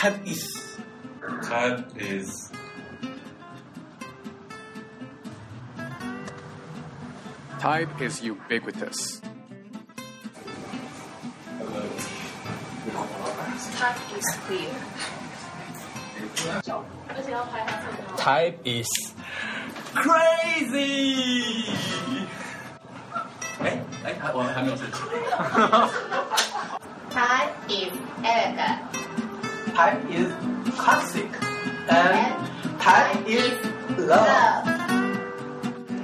type is Type is Type is ubiquitous. Type is clear. type is crazy。哎哎，还我还没有自己。 Type is elegant. Time is classic, and time is love.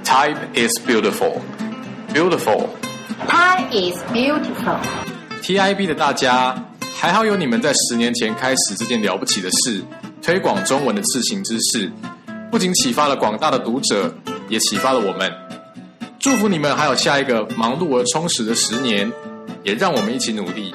Time is beautiful, beautiful. Time is beautiful. TIB 的大家，还好有你们在十年前开始这件了不起的事，推广中文的字行之事，不仅启发了广大的读者，也启发了我们。祝福你们，还有下一个忙碌而充实的十年，也让我们一起努力。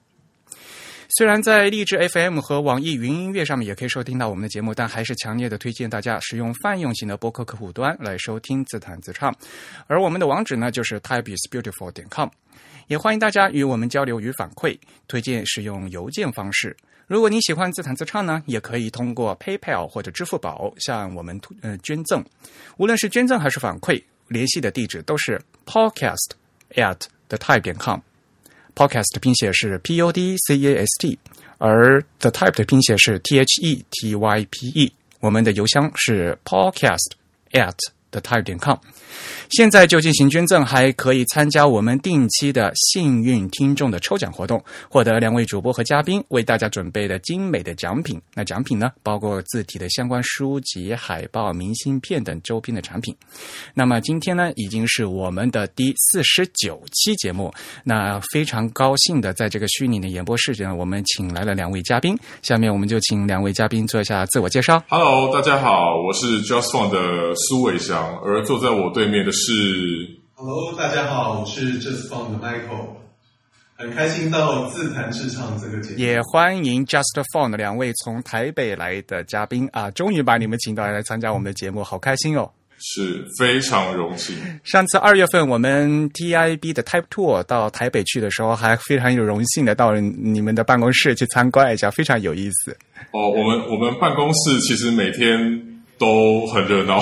虽然在荔枝 FM 和网易云音乐上面也可以收听到我们的节目，但还是强烈的推荐大家使用泛用型的播客客户端来收听自弹自唱。而我们的网址呢，就是 typeisbeautiful 点 com。也欢迎大家与我们交流与反馈，推荐使用邮件方式。如果你喜欢自弹自唱呢，也可以通过 PayPal 或者支付宝向我们呃捐赠。无论是捐赠还是反馈，联系的地址都是 podcast at the type 点 com。Podcast 的拼写是 P O D C A S T，而 The Type 的拼写是 T H E T Y P E。我们的邮箱是 podcast at the tire 点 com，。现在就进行捐赠，还可以参加我们定期的幸运听众的抽奖活动，获得两位主播和嘉宾为大家准备的精美的奖品。那奖品呢，包括字体的相关书籍、海报、明信片等周边的产品。那么今天呢，已经是我们的第四十九期节目。那非常高兴的在这个虚拟的演播室呢，我们请来了两位嘉宾。下面我们就请两位嘉宾做一下自我介绍。Hello，大家好，我是 Just Fun 的苏伟翔，而坐在我对面的是 Hello，大家好，我是 Just Fun 的 Michael，很开心到自弹自唱这个节目。也欢迎 Just 的两位从台北来的嘉宾啊，终于把你们请到来参加我们的节目，好开心哦！是非常荣幸，上次二月份我们 TIB 的 Type Tour 到台北去的时候，还非常有荣幸的到你们的办公室去参观一下，非常有意思。哦。我们我们办公室其实每天都很热闹，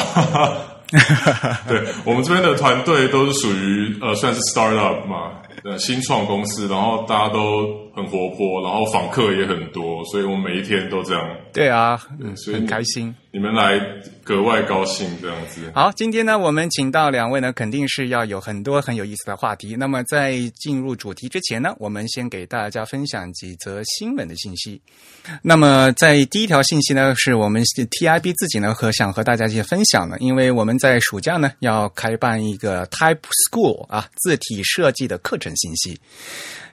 对我们这边的团队都是属于呃算是 startup 嘛，呃新创公司，然后大家都很活泼，然后访客也很多，所以我们每一天都这样。对啊，所以很开心。你们来格外高兴这样子。好，今天呢，我们请到两位呢，肯定是要有很多很有意思的话题。那么在进入主题之前呢，我们先给大家分享几则新闻的信息。那么在第一条信息呢，是我们 TIB 自己呢和想和大家一起分享的，因为我们在暑假呢要开办一个 Type School 啊字体设计的课程信息。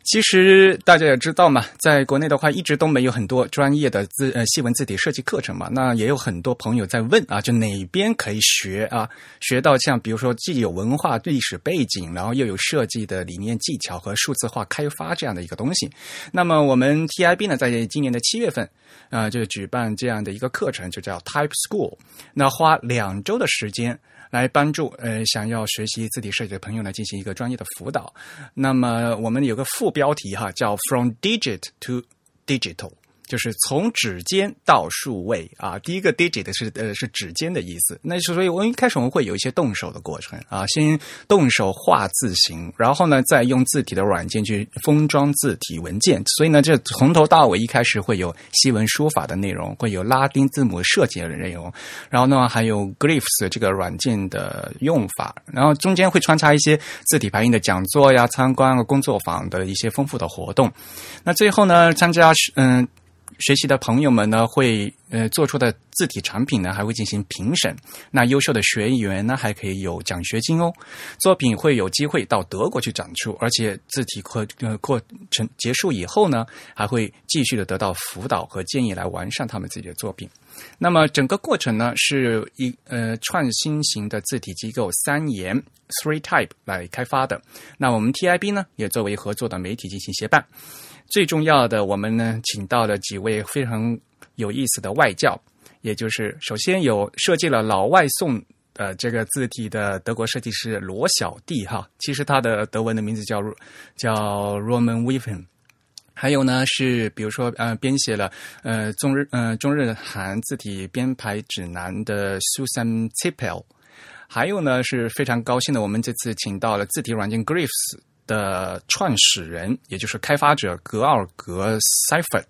其实大家也知道嘛，在国内的话，一直都没有很多专业的字呃细文字体设计课程嘛。那也有很多朋友在问啊，就哪边可以学啊？学到像比如说既有文化历史背景，然后又有设计的理念技巧和数字化开发这样的一个东西。那么我们 TIB 呢，在今年的七月份啊、就举办这样的一个课程，就叫 Type School。那花两周的时间。来帮助呃想要学习字体设计的朋友呢进行一个专业的辅导。那么我们有个副标题哈，叫 From Digit to Digital 就是从指尖到数位啊。第一个 digit 是呃是指尖的意思，那是所以我一开始我们会有一些动手的过程啊，先动手画字形，然后呢再用字体的软件去封装字体文件。所以呢，这从头到尾一开始会有西文书法的内容，会有拉丁字母设计的内容，然后呢还有 Glyphs 这个软件的用法，然后中间会穿插一些字体排印的讲座呀、参观工作坊的一些丰富的活动。那最后呢，参加嗯。学习的朋友们呢，会呃做出的字体产品呢，还会进行评审。那优秀的学员呢，还可以有奖学金哦。作品会有机会到德国去展出，而且字体课呃过程结束以后呢，还会继续的得到辅导和建议来完善他们自己的作品。那么整个过程呢，是一呃创新型的字体机构三言 Three Type 来开发的。那我们 TIB 呢，也作为合作的媒体进行协办。最重要的，我们呢，请到了几位非常有意思的外教，也就是首先有设计了老外送呃这个字体的德国设计师罗小弟哈，其实他的德文的名字叫叫 Roman w i v e n 还有呢是比如说呃编写了呃中日呃中日韩字体编排指南的 Susan Tippel 还有呢是非常高兴的，我们这次请到了字体软件 Glyphs。的创始人，也就是开发者格奥格 Seifert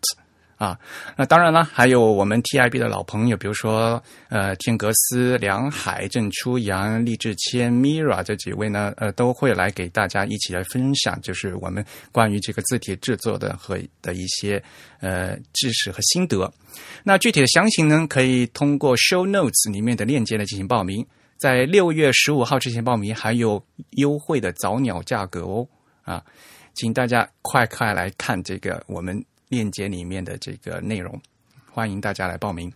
啊，那当然了，还有我们 TIB 的老朋友，比如说呃天格斯、梁海、郑初阳、厉志谦、Mira 这几位呢，呃都会来给大家一起来分享，就是我们关于这个字体制作的和的一些呃知识和心得。那具体的详情呢，可以通过 Show Notes 里面的链接来进行报名。在六月十五号之前报名还有优惠的早鸟价格哦啊，请大家快快来看这个我们链接里面的这个内容，欢迎大家来报名。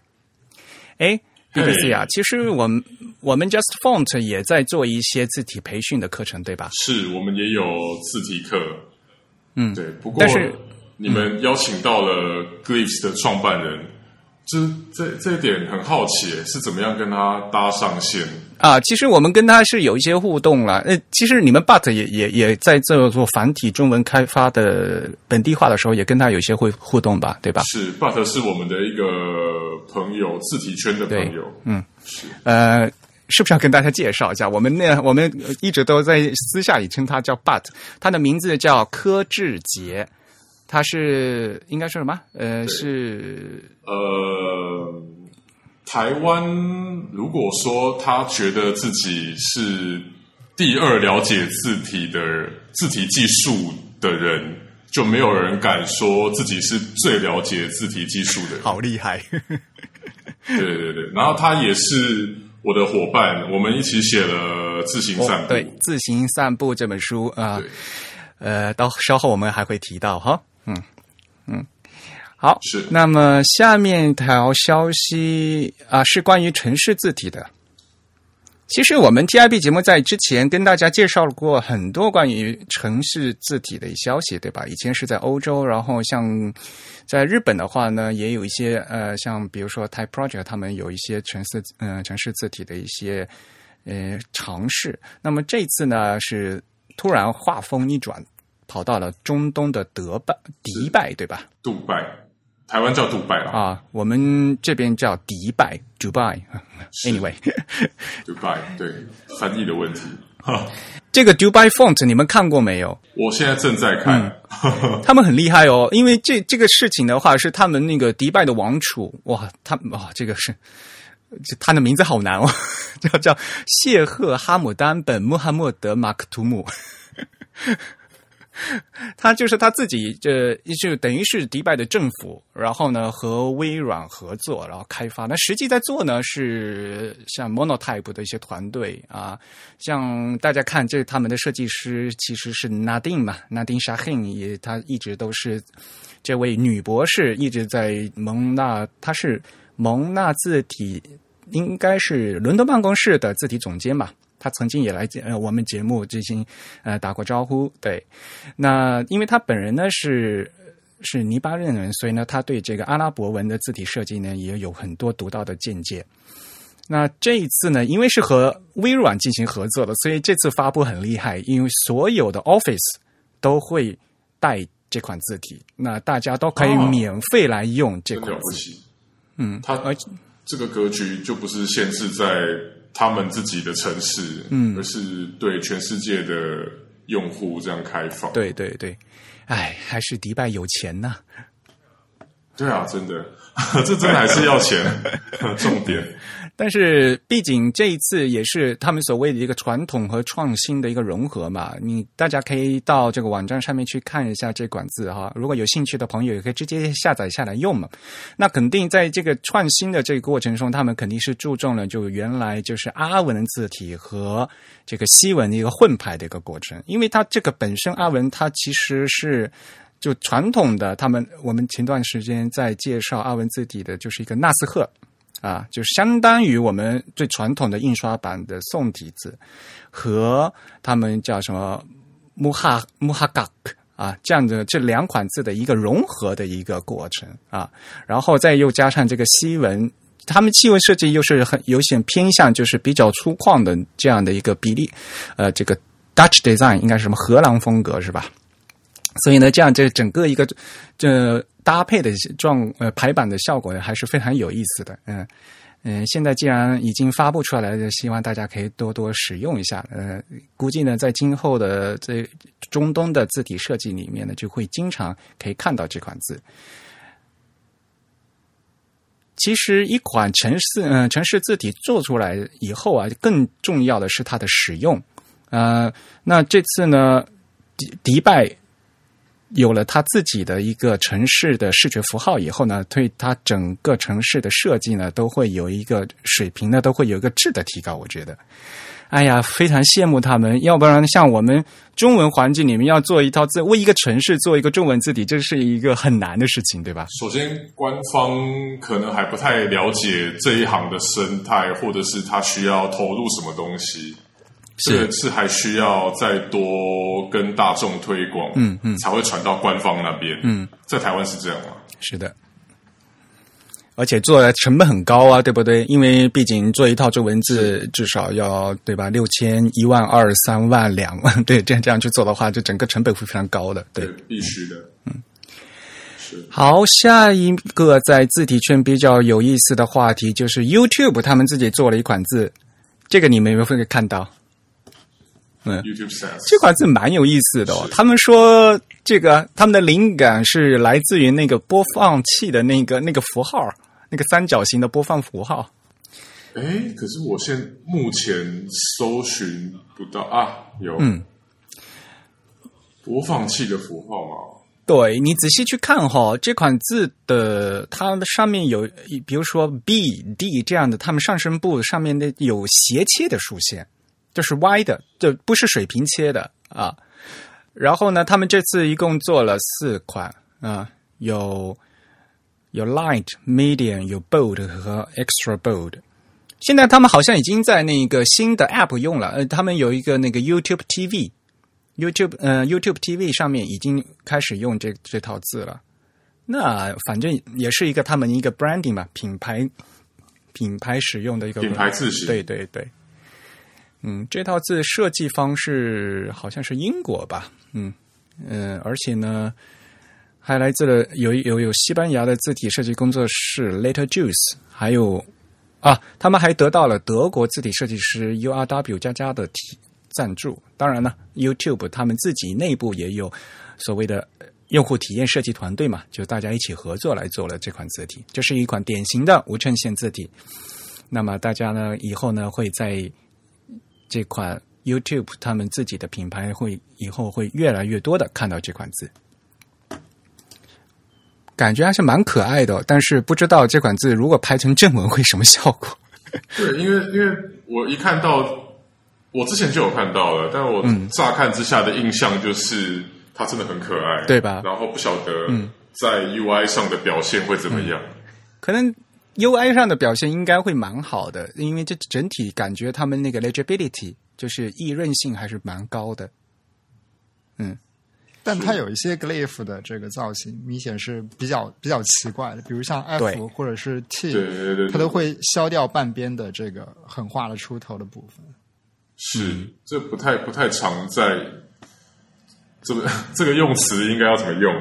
哎，B B C 啊，其实我们我们 Just Font 也在做一些字体培训的课程，对吧？是我们也有字体课，嗯，对。不过，但是你们邀请到了 Glyphs 的创办人。这这这一点很好奇，是怎么样跟他搭上线啊？其实我们跟他是有一些互动了。呃，其实你们 But 也也也在这做繁体中文开发的本地化的时候，也跟他有些会互动吧，对吧？是 But 是我们的一个朋友，字体圈的朋友。嗯，是呃，是不是要跟大家介绍一下？我们那我们一直都在私下里称他叫 But，他的名字叫柯志杰。他是应该说什么？呃，是呃，台湾。如果说他觉得自己是第二了解字体的字体技术的人，就没有人敢说自己是最了解字体技术的。好厉害！对对对，然后他也是我的伙伴，我们一起写了《自行散步》。对，《自行散步》这本书啊，呃，到稍后我们还会提到哈。嗯嗯，好，是。那么下面一条消息啊，是关于城市字体的。其实我们 TIB 节目在之前跟大家介绍过很多关于城市字体的消息，对吧？以前是在欧洲，然后像在日本的话呢，也有一些呃，像比如说 Type Project，他们有一些城市嗯城市字体的一些呃尝试。那么这次呢，是突然画风一转。跑到了中东的德拜、迪拜，对吧？杜拜，台湾叫杜拜了啊，我们这边叫迪拜 （Dubai）。Anyway，杜拜对翻译的问题。这个 Dubai Font 你们看过没有？我现在正在看，他们很厉害哦。因为这这个事情的话，是他们那个迪拜的王储哇，他哇，这个是他的名字好难哦，叫叫谢赫哈姆丹本穆罕默德马克图姆。他就是他自己，这就等于是迪拜的政府，然后呢和微软合作，然后开发。那实际在做呢是像 Monotype 的一些团队啊，像大家看这他们的设计师其实是 Nadine 嘛，Nadine Shahin 也，她一直都是这位女博士，一直在蒙纳，她是蒙纳字体，应该是伦敦办公室的字体总监吧。他曾经也来呃我们节目进行呃打过招呼，对。那因为他本人呢是是黎巴嫩人，所以呢他对这个阿拉伯文的字体设计呢也有很多独到的见解。那这一次呢，因为是和微软进行合作的，所以这次发布很厉害，因为所有的 Office 都会带这款字体，那大家都可以哦免费来用这款字。了不起。嗯，它而这个格局就不是限制在他们自己的城市，嗯而是对全世界的用户这样开放。对对对，哎，还是迪拜有钱呐、对啊，真的，这真的还是要钱，重点。但是，毕竟这一次也是他们所谓的一个传统和创新的一个融合嘛。你大家可以到这个网站上面去看一下这款字哈，如果有兴趣的朋友也可以直接下载下来用嘛。那肯定在这个创新的这个过程中，他们肯定是注重了就原来就是阿文字体和这个西文的一个混排的一个过程，因为它这个本身阿文它其实是。就传统的，他们我们前段时间在介绍阿文字体的，就是一个纳斯赫，啊，就相当于我们最传统的印刷版的宋体字，和他们叫什么穆哈穆哈嘎克啊这样的这两款字的一个融合的一个过程啊，然后再又加上这个西文。他们西文设计又是很有些偏向，就是比较粗犷的这样的一个比例，呃，这个 Dutch design 应该是什么荷兰风格是吧？所以呢，这样这整个一个这搭配的状呃排版的效果呢，还是非常有意思的。嗯嗯，现在既然已经发布出来了，希望大家可以多多使用一下。呃，估计呢，在今后的这中东的字体设计里面呢，就会经常可以看到这款字。其实，一款城市嗯、城市字体做出来以后啊，更重要的是它的使用。呃，那这次呢，迪迪拜有了它自己的一个城市的视觉符号以后呢，对它整个城市的设计呢，都会有一个水平呢，都会有一个质的提高。我觉得，哎呀，非常羡慕他们。要不然，像我们中文环境里面要做一套字，为一个城市做一个中文字体，这是一个很难的事情，对吧？首先，官方可能还不太了解这一行的生态，或者是他需要投入什么东西。这个是还需要再多跟大众推广，嗯嗯，才会传到官方那边。嗯，在台湾是这样吗？是的，而且做的成本很高啊，对不对？因为毕竟做一套中文字至少要对吧？六千、一万、二、三万、两万，对，这样这样去做的话，就整个成本会非常高的。对，必须的。嗯，是。好，下一个在字体圈比较有意思的话题就是 YouTube 他们自己做了一款字，这个你们有没有看到？嗯 YouTube says 这款字蛮有意思的哦。他们说这个他们的灵感是来自于那个播放器的那个那个符号，那个三角形的播放符号。哎，可是我现目前搜寻不到啊，有嗯播放器的符号吗？对你仔细去看哈、哦，这款字的它的上面有，比如说 B、D 这样的，它们上声部上面的有斜切的竖线。就是歪的，就不是水平切的啊。然后呢，他们这次一共做了四款啊，有有 light、medium、有 bold 和 extra bold。现在他们好像已经在那个新的 app 用了，呃，他们有一个那个 YouTube TV，YouTube 呃 YouTube TV 上面已经开始用这这套字了。那反正也是一个他们一个 branding 嘛，品牌品牌使用的一个品牌字型。对对对。嗯，这套字设计方式好像是英国吧？嗯嗯、而且呢，还来自了有有有西班牙的字体设计工作室 Later Juice，还有啊，他们还得到了德国字体设计师 URW 加加的体赞助。当然呢，YouTube 他们自己内部也有所谓的用户体验设计团队嘛，就大家一起合作来做了这款字体。这是一款典型的无衬线字体。那么大家呢，以后呢会在这款 YouTube 他们自己的品牌会以后会越来越多的看到这款字，感觉还是蛮可爱的，但是不知道这款字如果拍成正文会什么效果。对，因为因为我一看到，我之前就有看到了，但我乍看之下的印象就是它真的很可爱，对吧？然后不晓得在 UI 上的表现会怎么样，嗯、可能。UI 上的表现应该会蛮好的，因为这整体感觉他们那个 legibility 就是易润性还是蛮高的。嗯，但它有一些 glyph 的这个造型明显是比较比较奇怪的，比如像 F 或者是 T，对对对，它都会消掉半边的这个很画的出头的部分。是，这不太不太常在这个这个用词应该要怎么用？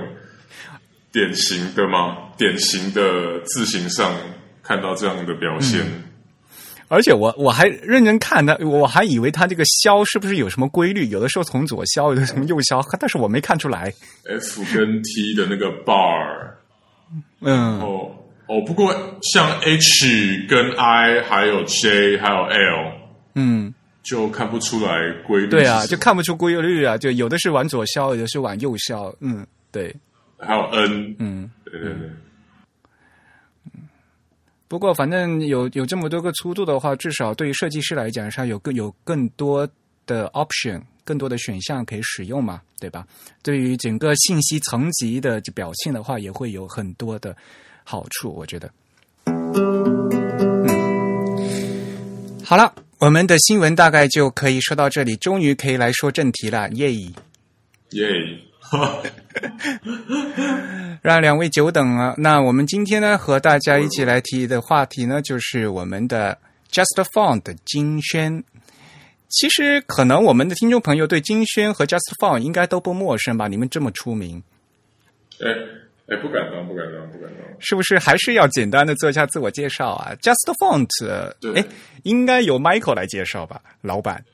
典型的吗？典型的字形上看到这样的表现。而且我我还认真看它，我还以为他这个消是不是有什么规律？有的时候从左消，有的从右消，但是我没看出来。F 跟 T 的那个 bar，嗯，哦哦，不过像 H 跟 I 还有 J 还有 L，嗯，就看不出来规律。对啊，就看不出规律啊，就有的是往左消，有的是往右消。嗯，对，还有 N，嗯。对对对。不过，反正有有这么多个粗度的话，至少对于设计师来讲，上有更有更多的 option，更多的选项可以使用嘛，对吧？对于整个信息层级的表现的话，也会有很多的好处，我觉得。嗯，好了，我们的新闻大概就可以说到这里，终于可以来说正题了，耶！耶！让两位久等了。那我们今天呢，和大家一起来提的话题呢，就是我们的 Just Font 金轩。其实可能我们的听众朋友对金轩和 Just Found 应该都不陌生吧？你们这么出名，哎哎，不敢当，不敢当，不敢当。是不是还是要简单的做一下自我介绍啊？Just Font，哎，应该由 Michael 来介绍吧，老板。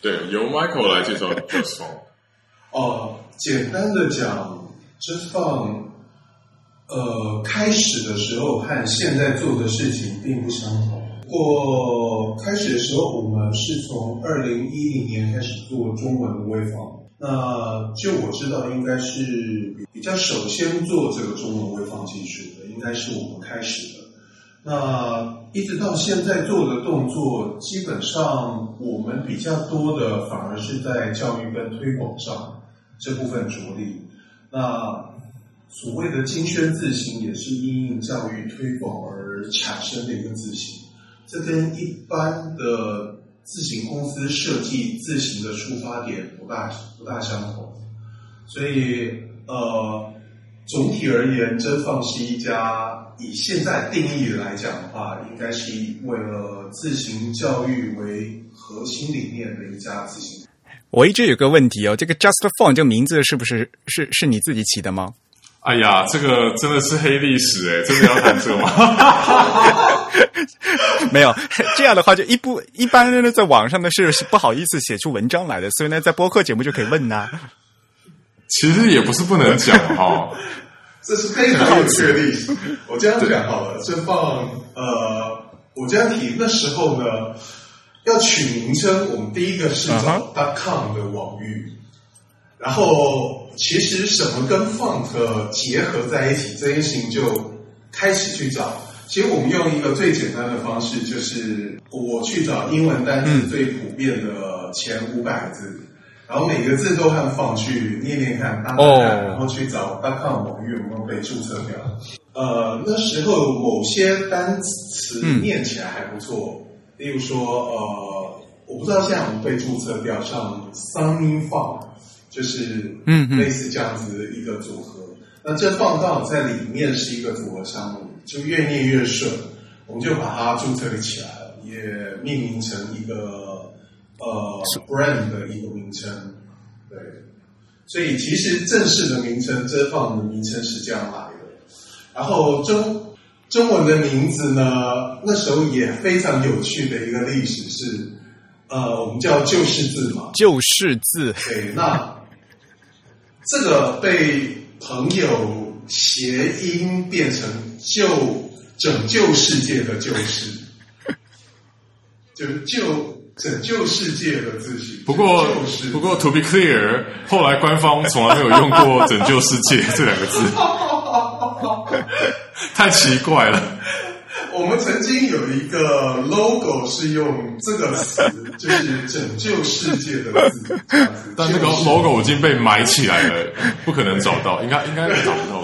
对，由 Michael 来介绍 Just Font。哦，简单的讲，Just Font，呃，开始的时候和现在做的事情并不相同。不过开始的时候，我们是从二零一零年开始做中文的微访。那就我知道，应该是比较首先做这个中文微放技术的，应该是我们开始的。那一直到现在做的动作，基本上我们比较多的反而是在教育跟推广上这部分着力。那所谓的金宣字形，也是因应教育推广而产生的一个字形。这跟一般的字形公司设计字形的出发点不大不大相同，所以呃，总体而言，真放是一家以现在定义来讲的话，应该是为了自行教育为核心理念的一家自行。我一直有个问题哦，这个 Just Font 这个名字是不是是是你自己起的吗？哎呀，这个真的是黑历史哎，真的要谈这个吗？没有这样的话，就一不一般呢，在网上呢是不好意思写出文章来的，所以呢，在播客节目就可以问呐、其实也不是不能讲哈，这是非常有趣的历史。我这样讲好了，这放呃，我这样提那时候呢，要取名称，我们第一个是找 .com 的网域，然后其实什么跟 font 结合在一起，这件事情就开始去找。其实我们用一个最简单的方式，就是我去找英文单词最普遍的前五百个字。然后每个字都和放去念念看，当看，哦然后去找 .com 网域有没有被注册掉。呃，那时候某些单词念起来还不错，例如说呃，我不知道现在我们被注册掉，像 Sunny Font，就是类似这样子的一个组合。那这放刚好在里面是一个组合项目，就越念越顺，我们就把它注册起来了，也命名成一个呃 brand 的一个名称。对，所以其实正式的名称，这放的名称是这样来的。然后中中文的名字呢，那时候也非常有趣的一个历史是，呃，我们叫旧式字嘛，旧式字，对，那这个被朋友谐音变成救拯救世界的救世，就救拯救世界的自己。不过不过 to be clear，后来官方从来没有用过“拯救世界”这两个字，太奇怪了。我们曾经有一个 logo 是用这个词，就是拯救世界的字。但那个 logo 已经被埋起来了，不可能找到，应该应该找不到。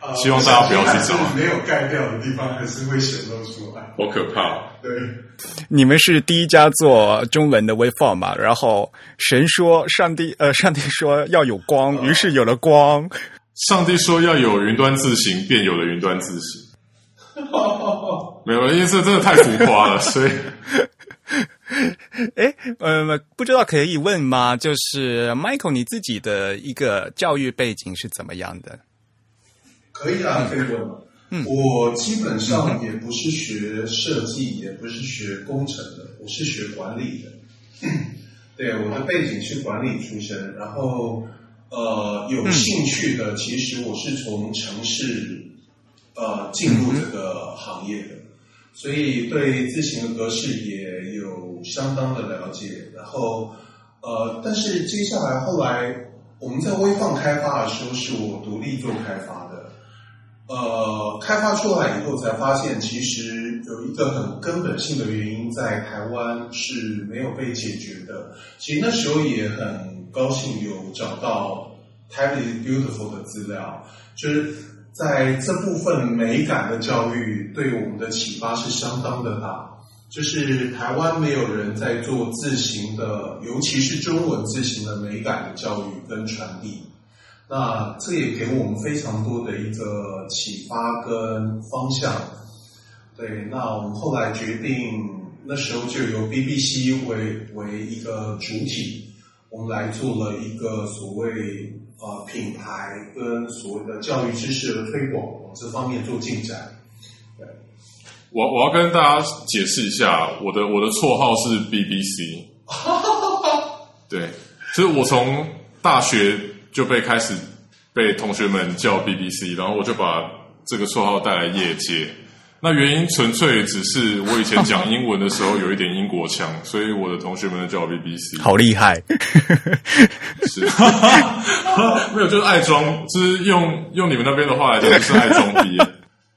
呃希望大家不要去找没有盖掉的地方还是会显露出来。好可怕！对，你们是第一家做中文的微放嘛？然后神说，上帝呃，上帝说要有光，于是有了光。上帝说要有云端自行，便有了云端字形。没有，因为这真的太浮夸了，所以 哎，呃，不知道可以问吗？就是 Michael，你自己的一个教育背景是怎么样的？可以啊，可以问。嗯，我基本上也不是学设计，也不是学工程的，我是学管理的。对，我的背景是管理出身，然后呃，有兴趣的，其实我是从城市呃进入这个行业的。所以对字形的格式也有相当的了解，然后呃，但是接下来后来我们在微放开发的时候，是我独立做开发的，呃，开发出来以后才发现，其实有一个很根本性的原因在台湾是没有被解决的。其实那时候也很高兴有找到 Tablet Beautiful 的资料，就是。在这部分美感的教育对我们的启发是相当的大，就是台湾没有人在做字形的，尤其是中文字形的美感的教育跟传递。那这也给我们非常多的一个启发跟方向。对，那我们后来决定，那时候就由 BBC 为为一个主体，我们来做了一个所谓。呃，品牌跟所谓的教育知识的推广往这方面做进展。对，我我要跟大家解释一下，我的我的绰号是 BBC。对，就是我从大学就被开始被同学们叫 BBC，然后我就把这个绰号带来业界。那原因纯粹只是我以前讲英文的时候有一点英国腔，所以我的同学们都叫我 BBC。好厉害，是，没有就是爱装，就是用用你们那边的话来讲，就是爱装逼。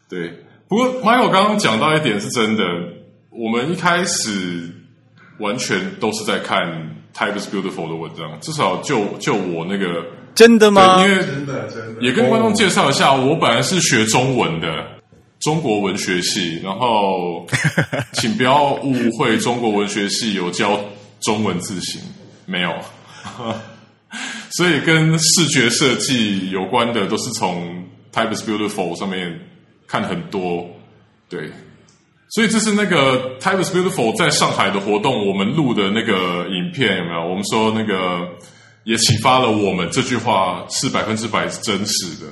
对，不过 Michael 刚刚讲到一点是真的，我们一开始完全都是在看 Type is Beautiful 的文章，至少就就我那个真的吗？因为真的真的，也跟观众介绍一下，我本来是学中文的。中国文学系，然后 请不要误会，中国文学系有教中文字形，没有。所以跟视觉设计有关的，都是从 Type is Beautiful 上面看很多。对，所以这是那个 Type is Beautiful 在上海的活动，我们录的那个影片有没有？我们说那个也启发了我们，这句话是百分之百真实的。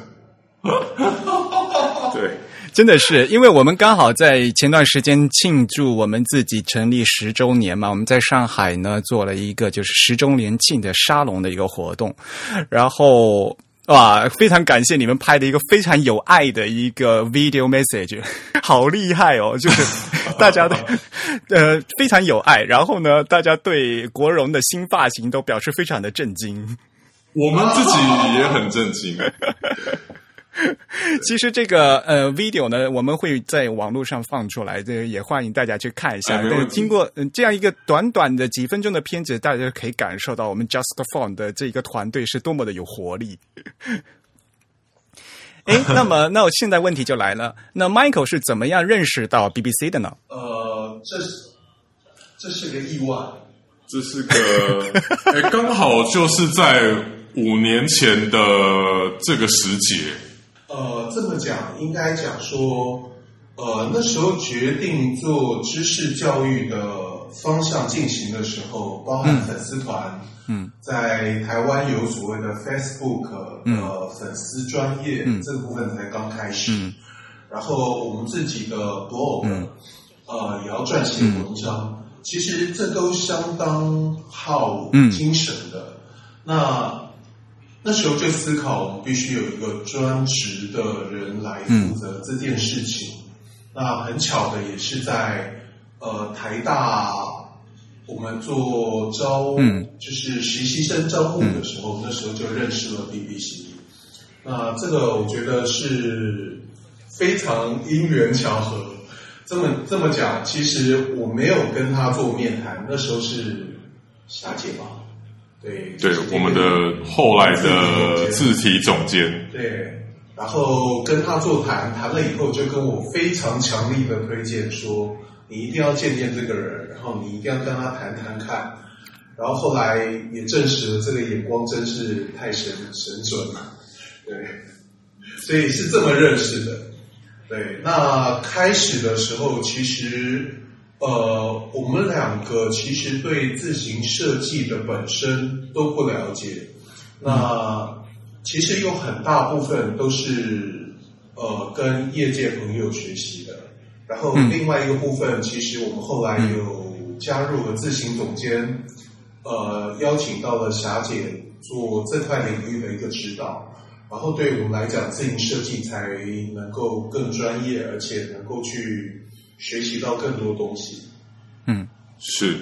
对。真的是，因为我们刚好在前段时间庆祝我们自己成立十周年嘛，我们在上海呢做了一个就是十周年庆的沙龙的一个活动，然后哇，非常感谢你们拍的一个非常有爱的一个 video message，好厉害哦！就是大家的呃非常有爱，然后呢，大家对国荣的新发型都表示非常的震惊，我们自己也很震惊。其实这个呃 video 呢，我们会在网络上放出来，这也欢迎大家去看一下。经过这样一个短短的几分钟的片子，大家可以感受到我们 Just Phone 的这个团队是多么的有活力。哎，那么那我现在问题就来了，那 Michael 是怎么样认识到 BBC 的呢？呃，这是这是个意外，这是个 哎，刚好就是在五年前的这个时节。呃，这么讲应该讲说，呃，那时候决定做知识教育的方向进行的时候，包含粉丝团，嗯，在台湾有所谓的 Facebook 的粉丝专业这个部分才刚开始，然后我们自己的 blog，呃，也要撰写文章，其实这都相当耗精神的，那。那时候就思考，我们必须有一个专职的人来负责这件事情。那很巧的，也是在呃台大，我们做招，就是实习生招募的时候，那时候就认识了 BBC。那这个我觉得是非常因缘巧合。这么这么讲，其实我没有跟他做面谈，那时候是霞姐吧。对，对，我们的后来的字体总监，对，然后跟他座谈，谈了以后就跟我非常强力的推荐说，你一定要见见这个人，然后你一定要跟他谈谈看，然后后来也证实了这个眼光真是太神神准了，对，所以是这么认识的，对，那开始的时候其实呃，我们两个其实对自行设计的本身都不了解，那其实有很大部分都是呃跟业界朋友学习的，然后另外一个部分，其实我们后来有加入了自行总监，呃，邀请到了霞姐做这块领域的一个指导。然后对我们来讲，自行设计才能够更专业，而且能够去学习到更多东西。嗯，是。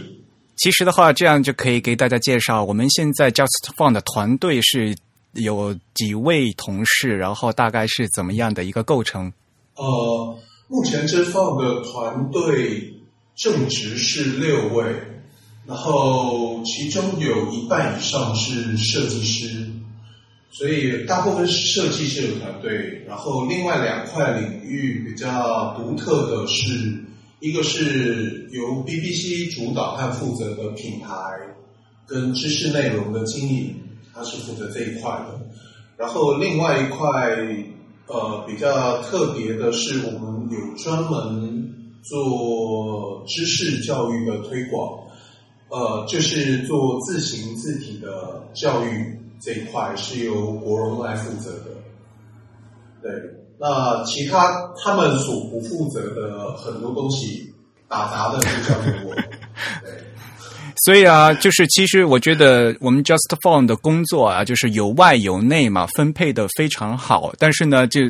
其实的话，这样就可以给大家介绍，我们现在 Just Fun 的团队是有几位同事，然后大概是怎么样的一个构成？呃，目前 Just Fun 的团队正值是六位，然后其中有一半以上是设计师。所以大部分是设计师的团队，然后另外两块领域比较独特的是，一个是由 BBC 主导和负责的品牌跟知识内容的经营，他是负责这一块的。然后另外一块呃比较特别的是，我们有专门做知识教育的推广，呃，就是做自行字体的教育。这一块是由国荣来负责的，对。那其他他们所不负责的很多东西，打杂的就交给我。对。所以啊，就是其实我觉得我们 Just Phone 的工作啊，就是有外有内嘛，分配的非常好。但是呢，就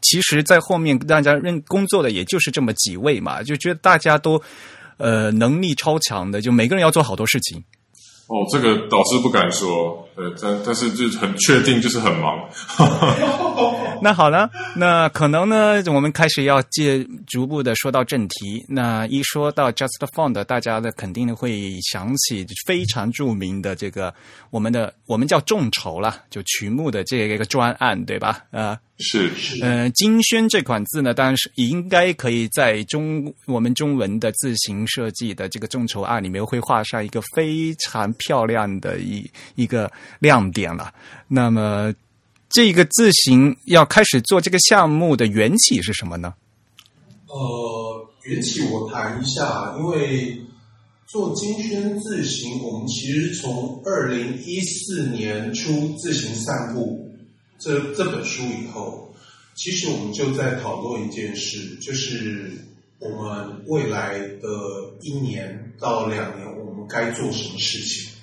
其实，在后面大家认工作的也就是这么几位嘛，就觉得大家都呃能力超强的，就每个人要做好多事情。哦，这个导师不敢说。呃，但但是就很确定就是很忙。那好了，那可能呢，我们开始要借逐步的说到正题。那一说到 Just Found，大家的肯定会想起非常著名的这个我们的我们叫众筹了，就曲目的这个一个专案，对吧？呃，是是。呃，金轩这款字呢，当然是应该可以在中我们中文的字形设计的这个众筹案里面会画上一个非常漂亮的一一个。亮点了。那么，这个字形要开始做这个项目的缘起是什么呢？呃，缘起我谈一下，因为做金轩字行，我们其实从二零一四年出《字行散步》这这本书以后，其实我们就在讨论一件事，就是我们未来的一年到两年，我们该做什么事情。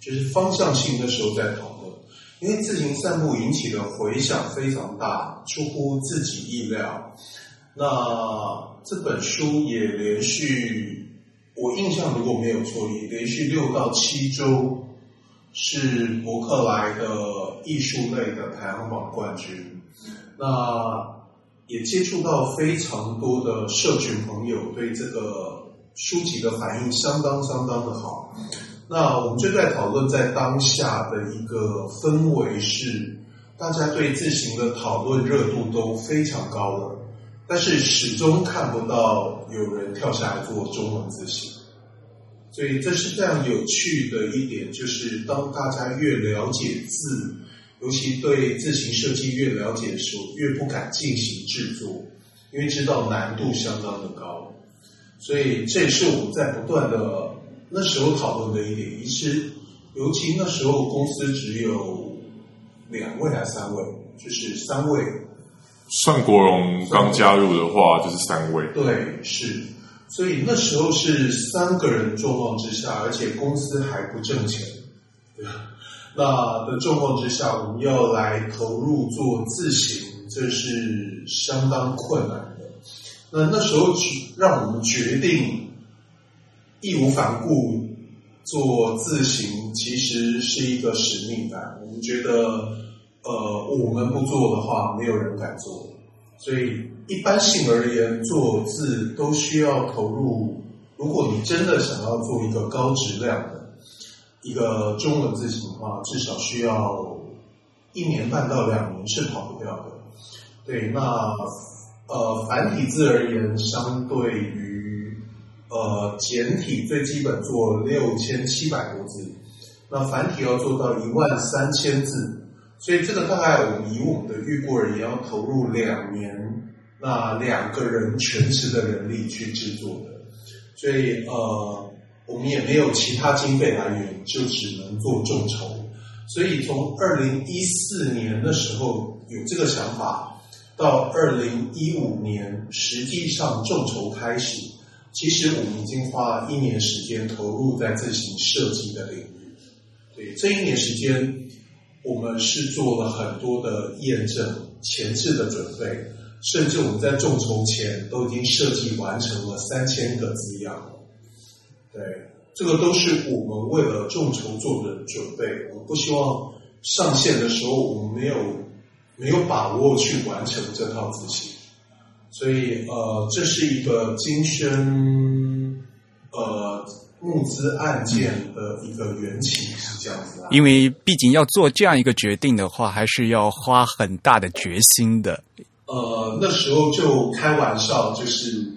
就是方向性的时候在讨论，因为自行散步引起的回响非常大，出乎自己意料。那这本书也连续，我印象如果没有错，也连续六到七周是伯克莱的艺术类的排行榜冠军。那也接触到非常多的社群朋友，对这个书籍的反应相当相当的好。那我们就在讨论，在当下的一个氛围是，大家对字形的讨论热度都非常高了，但是始终看不到有人跳下来做中文字形，所以这是非常有趣的一点，就是当大家越了解字，尤其对字形设计越了解的时候，越不敢进行制作，因为知道难度相当的高，所以这也是我们在不断的。那时候讨论的一点，其实尤其那时候公司只有两位还是三位，就是三位。算国荣刚加入的话，就是三位。对，是，所以那时候是三个人状况之下，而且公司还不挣钱，对吧？那的状况之下，我们要来投入做自行，这是相当困难的。那那时候让我们决定。义无反顾做自行，其实是一个使命感。我们觉得，呃，我们不做的话，没有人敢做。所以，一般性而言，做字都需要投入。如果你真的想要做一个高质量的一个中文字形的话，至少需要一年半到两年是跑不掉的。对，那呃，繁体字而言，相对于呃，简体最基本做六千七百多字，那繁体要做到一万三千字，所以这个大概我们以我们的预估而言，要投入两年，那两个人全职的人力去制作的，所以呃，我们也没有其他经费来源，就只能做众筹。所以从二零一四年的时候有这个想法，到二零一五年实际上众筹开始，其实我们已经花了一年时间投入在自行设计的领域。对，这一年时间，我们是做了很多的验证、前置的准备，甚至我们在众筹前都已经设计完成了三千个字样。对。这个都是我们为了众筹做的准备，我们不希望上线的时候我们没有没有把握去完成这套字型，所以呃，这是一个金轩呃募资案件的一个缘起是这样子啊。因为毕竟要做这样一个决定的话，还是要花很大的决心的。呃，那时候就开玩笑，就是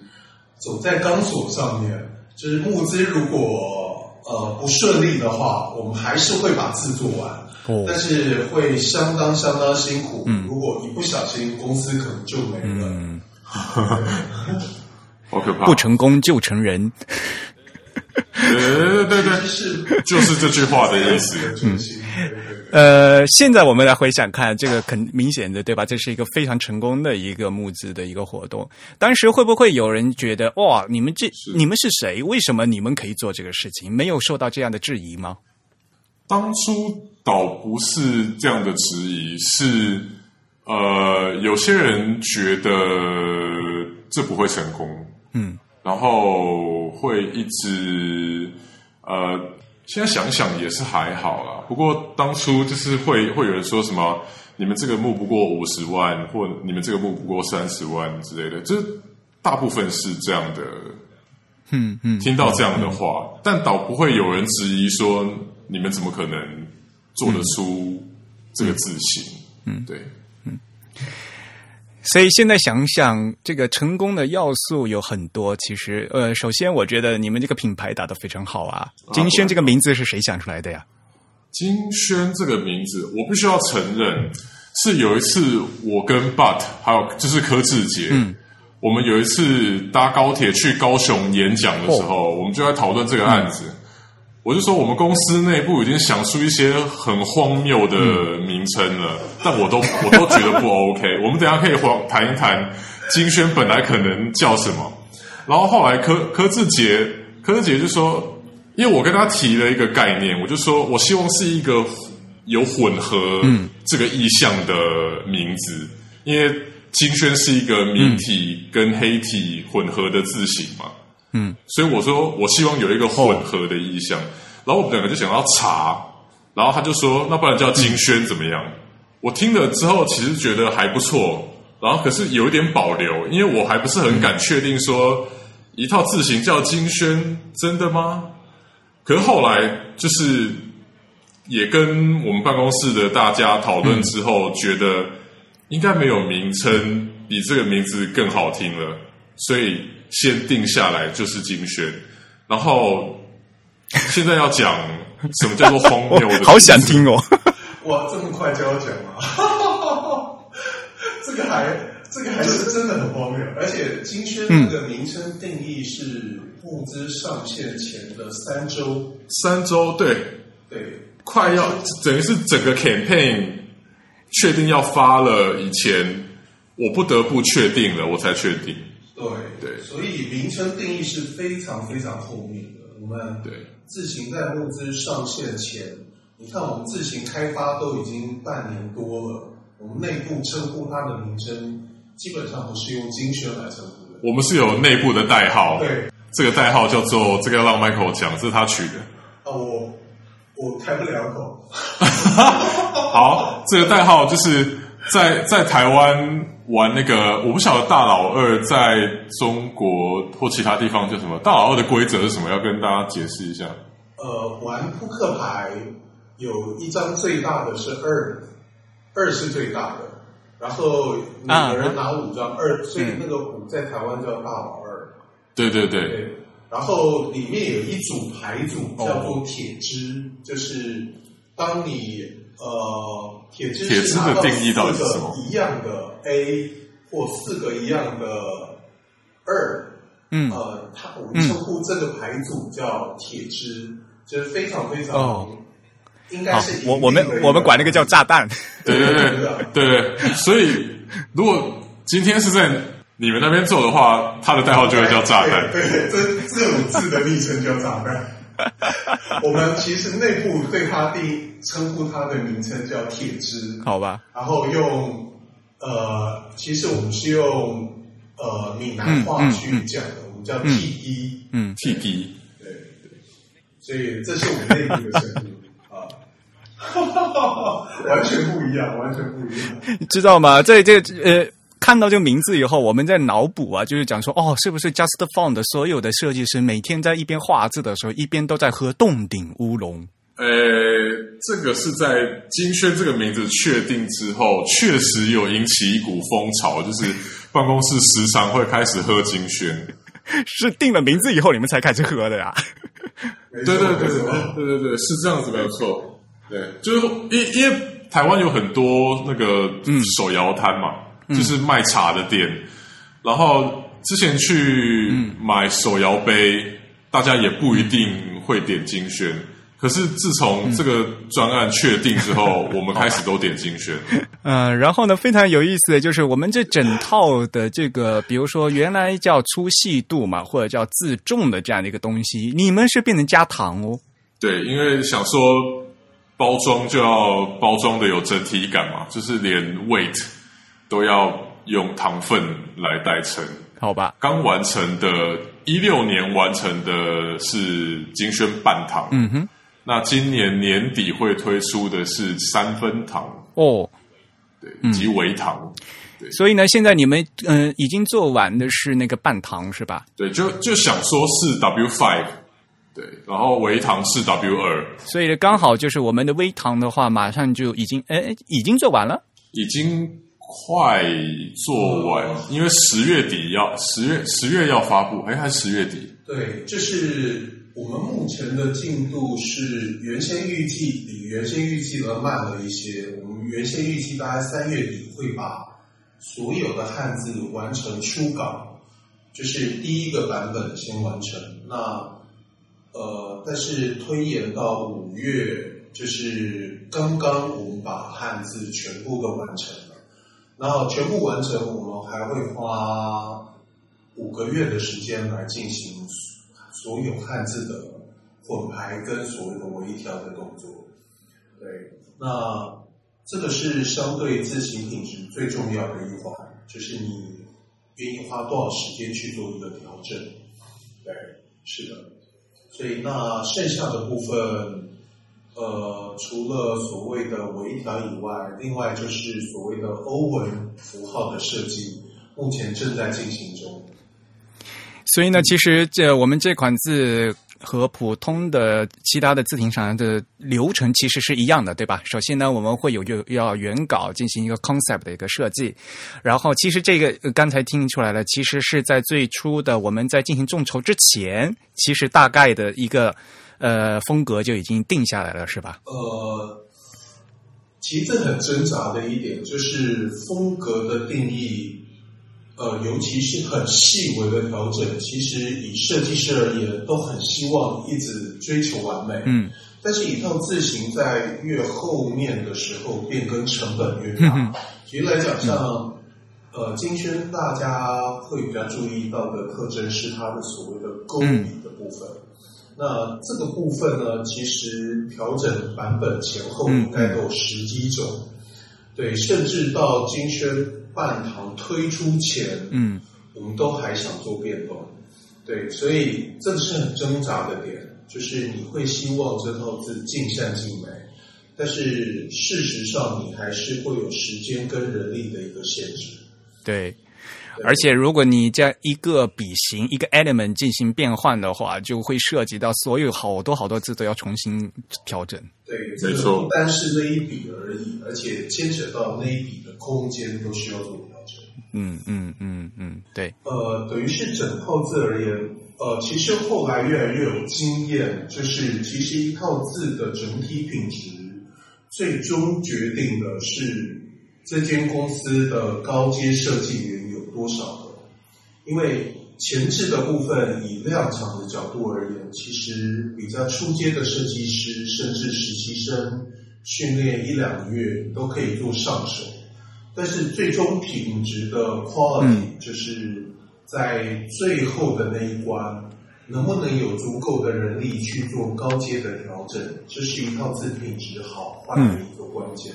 走在钢索上面。就是募资如果呃不顺利的话，我们还是会把字做完，哦、但是会相当相当辛苦。嗯，如果一不小心，公司可能就没了。嗯，好可怕！不成功就成人。对对对，是就是这句话的意思。嗯。呃，现在我们来回想看，这个很明显的，对吧？这是一个非常成功的一个募资的一个活动。当时会不会有人觉得，哇，你们这你们是谁？为什么你们可以做这个事情？没有受到这样的质疑吗？当初倒不是这样的质疑，是呃，有些人觉得这不会成功，嗯，然后会一直呃。现在想想也是还好啦，不过当初就是会会有人说什么，你们这个募不过五十万，或你们这个募不过三十万之类的，这大部分是这样的。嗯嗯，听到这样的话，但倒不会有人质疑说，你们怎么可能做得出这个字形？嗯，对。所以现在想想，这个成功的要素有很多。其实，呃，首先我觉得你们这个品牌打得非常好啊。金轩这个名字是谁想出来的呀？金轩这个名字，我必须要承认，是有一次我跟 But 还有就是柯志杰，嗯，我们有一次搭高铁去高雄演讲的时候，我们就在讨论这个案子。我就说，我们公司内部已经想出一些很荒谬的名称了，但我都我都觉得不 OK。我们等下可以谈一谈金轩本来可能叫什么。然后后来柯柯志杰柯志杰就说，因为我跟他提了一个概念，我就说我希望是一个有混合这个意象的名字，因为金轩是一个明体跟黑体混合的字形嘛。嗯，嗯所以我说我希望有一个混合的意象，然后我们两个就想要查，然后他就说那不然叫金轩怎么样？我听了之后其实觉得还不错，然后可是有一点保留，因为我还不是很敢确定说一套字形叫金轩真的吗？可是后来就是也跟我们办公室的大家讨论之后，觉得应该没有名称比这个名字更好听了，所以。先定下来就是金轩，然后现在要讲什么叫做荒谬的，好想听哦！哇，这么快就要讲吗？这个还这个还是真的很荒谬，而且金轩这个名称定义是募资上线前的三周，三周对对，快要等于是整个 campaign 确定要发了以前，我不得不确定了，我才确定。对对，所以名称定义是非常非常后面的。我们对自行在募资上线前，你看我们自行开发都已经半年多了，我们内部称呼它的名称基本上不是用金轩来称呼的。我们是有内部的代号，对，这个代号叫做这个要让 Michael 讲，这是他取的。啊，我我开不了口。好，这个代号就是在在台湾。玩那个，我不晓得大老二在中国或其他地方叫什么？大老二的规则是什么？要跟大家解释一下。呃，玩扑克牌有一张最大的是二，二是最大的，然后每个人拿五张二，所以那个五在台湾叫大老二。对对对。然后里面有一组牌组叫做铁支，就是当你。呃，铁支是拿到四个一样的 A 或四个一样的二，嗯呃，它我们称呼这个牌组叫铁枝，就是非常非常，哦应该好是，我我们我们管那个叫炸弹。对对对对对，所以如果今天是在你们那边做的话，它的代号就会叫炸弹。对对，这这五字的昵称叫炸弹。我们其实内部对它定称呼他的名称叫铁枝，好吧，然后用呃，其实我们是用呃闽南话去讲的，我们叫 T 一、嗯，T 对对，所以这是我们内部的称呼啊，完全不一样，完全不一样。你知道吗？这这呃，看到这个名字以后，我们在脑补啊，就是讲说，哦，是不是 Just Font 的所有的设计师每天在一边画字的时候，一边都在喝洞顶乌龙？呃，这个是在金轩这个名字确定之后，确实有引起一股风潮，就是办公室时常会开始喝金轩。是定了名字以后你们才开始喝的呀？没 错对对对对对对，是这样子没有错。对，就是因因为台湾有很多那个手摇摊嘛，就是卖茶的店，然后之前去买手摇杯，大家也不一定会点金轩。可是自从这个专案确定之后，我们开始都点金轩。嗯，然后呢，非常有意思的就是我们这整套的这个，比如说原来叫粗细度嘛，或者叫自重的这样的一个东西，你们是变成加糖哦。对，因为想说包装就要包装的有整体感嘛，就是连 weight 都要用糖分来代称。好吧，刚完成的，一六年完成的是金萱半糖，嗯哼，那今年年底会推出的是三分糖，哦，对，以及微糖，所以呢，现在你们嗯、呃已经做完的是那个半糖是吧？对，就就想说是 W five，对，然后微糖是 W 二，所以呢，刚好就是我们的微糖的话，马上就已经哎已经做完了。已经快做完，因为十月底要十月十月要发布，哎，还是十月底？对，就是我们目前的进度是原先预计比原先预计的慢了一些。我们原先预计大概三月底会把所有的汉字完成初稿，就是第一个版本先完成。那呃，但是推延到五月，就是刚刚我们把汉字全部都完成了。然后全部完成，我们还会花五个月的时间来进行所有汉字的混排跟所谓的微调的动作。对，那这个是相对字形品质最重要的一环，就是你愿意花多少时间去做一个调整。对，是的。所以那剩下的部分，呃，除了所谓的微调以外，另外就是所谓的欧文符号的设计，目前正在进行中。所以呢，其实这我们这款字和普通的其他的字体上的流程其实是一样的，对吧？首先呢，我们会有要原稿进行一个 concept 的一个设计，然后其实这个刚才听出来了，其实是在最初的我们在进行众筹之前，其实大概的一个呃风格就已经定下来了，是吧？呃，其实这很挣扎的一点就是风格的定义，呃，尤其是很细微的调整，其实以设计师而言，都很希望一直追求完美。嗯，但是，一套字形在越后面的时候，变更成本越大。举例来讲，像呃金轩，大家会比较注意到的特征是它的所谓的勾笔的部分。那这个部分呢，其实调整版本前后应该都有十几种，对，甚至到金轩半堂推出前，嗯，我们都还想做变动，对，所以这个是很挣扎的点，就是你会希望这套字尽善尽美，但是事实上你还是会有时间跟人力的一个限制。对。而且，如果你将一个笔型、一个 element 进行变换的话，就会涉及到所有好多好多字都要重新调整。对，这个没错不单是那一笔而已，而且牵扯到那一笔的空间都需要做调整。嗯嗯嗯嗯，对，呃，等于是整套字而言，呃，其实后来越来越有经验，就是其实一套字的整体品质，最终决定的是这间公司的高阶设计多少的。因为前置的部分，以量产的角度而言，其实比较初阶的设计师，甚至实习生训练一两个月都可以做上手。但是最终品质的 quality，就是在最后的那一关，能不能有足够的人力去做高阶的调整，这是一套自品质好坏的一个关键。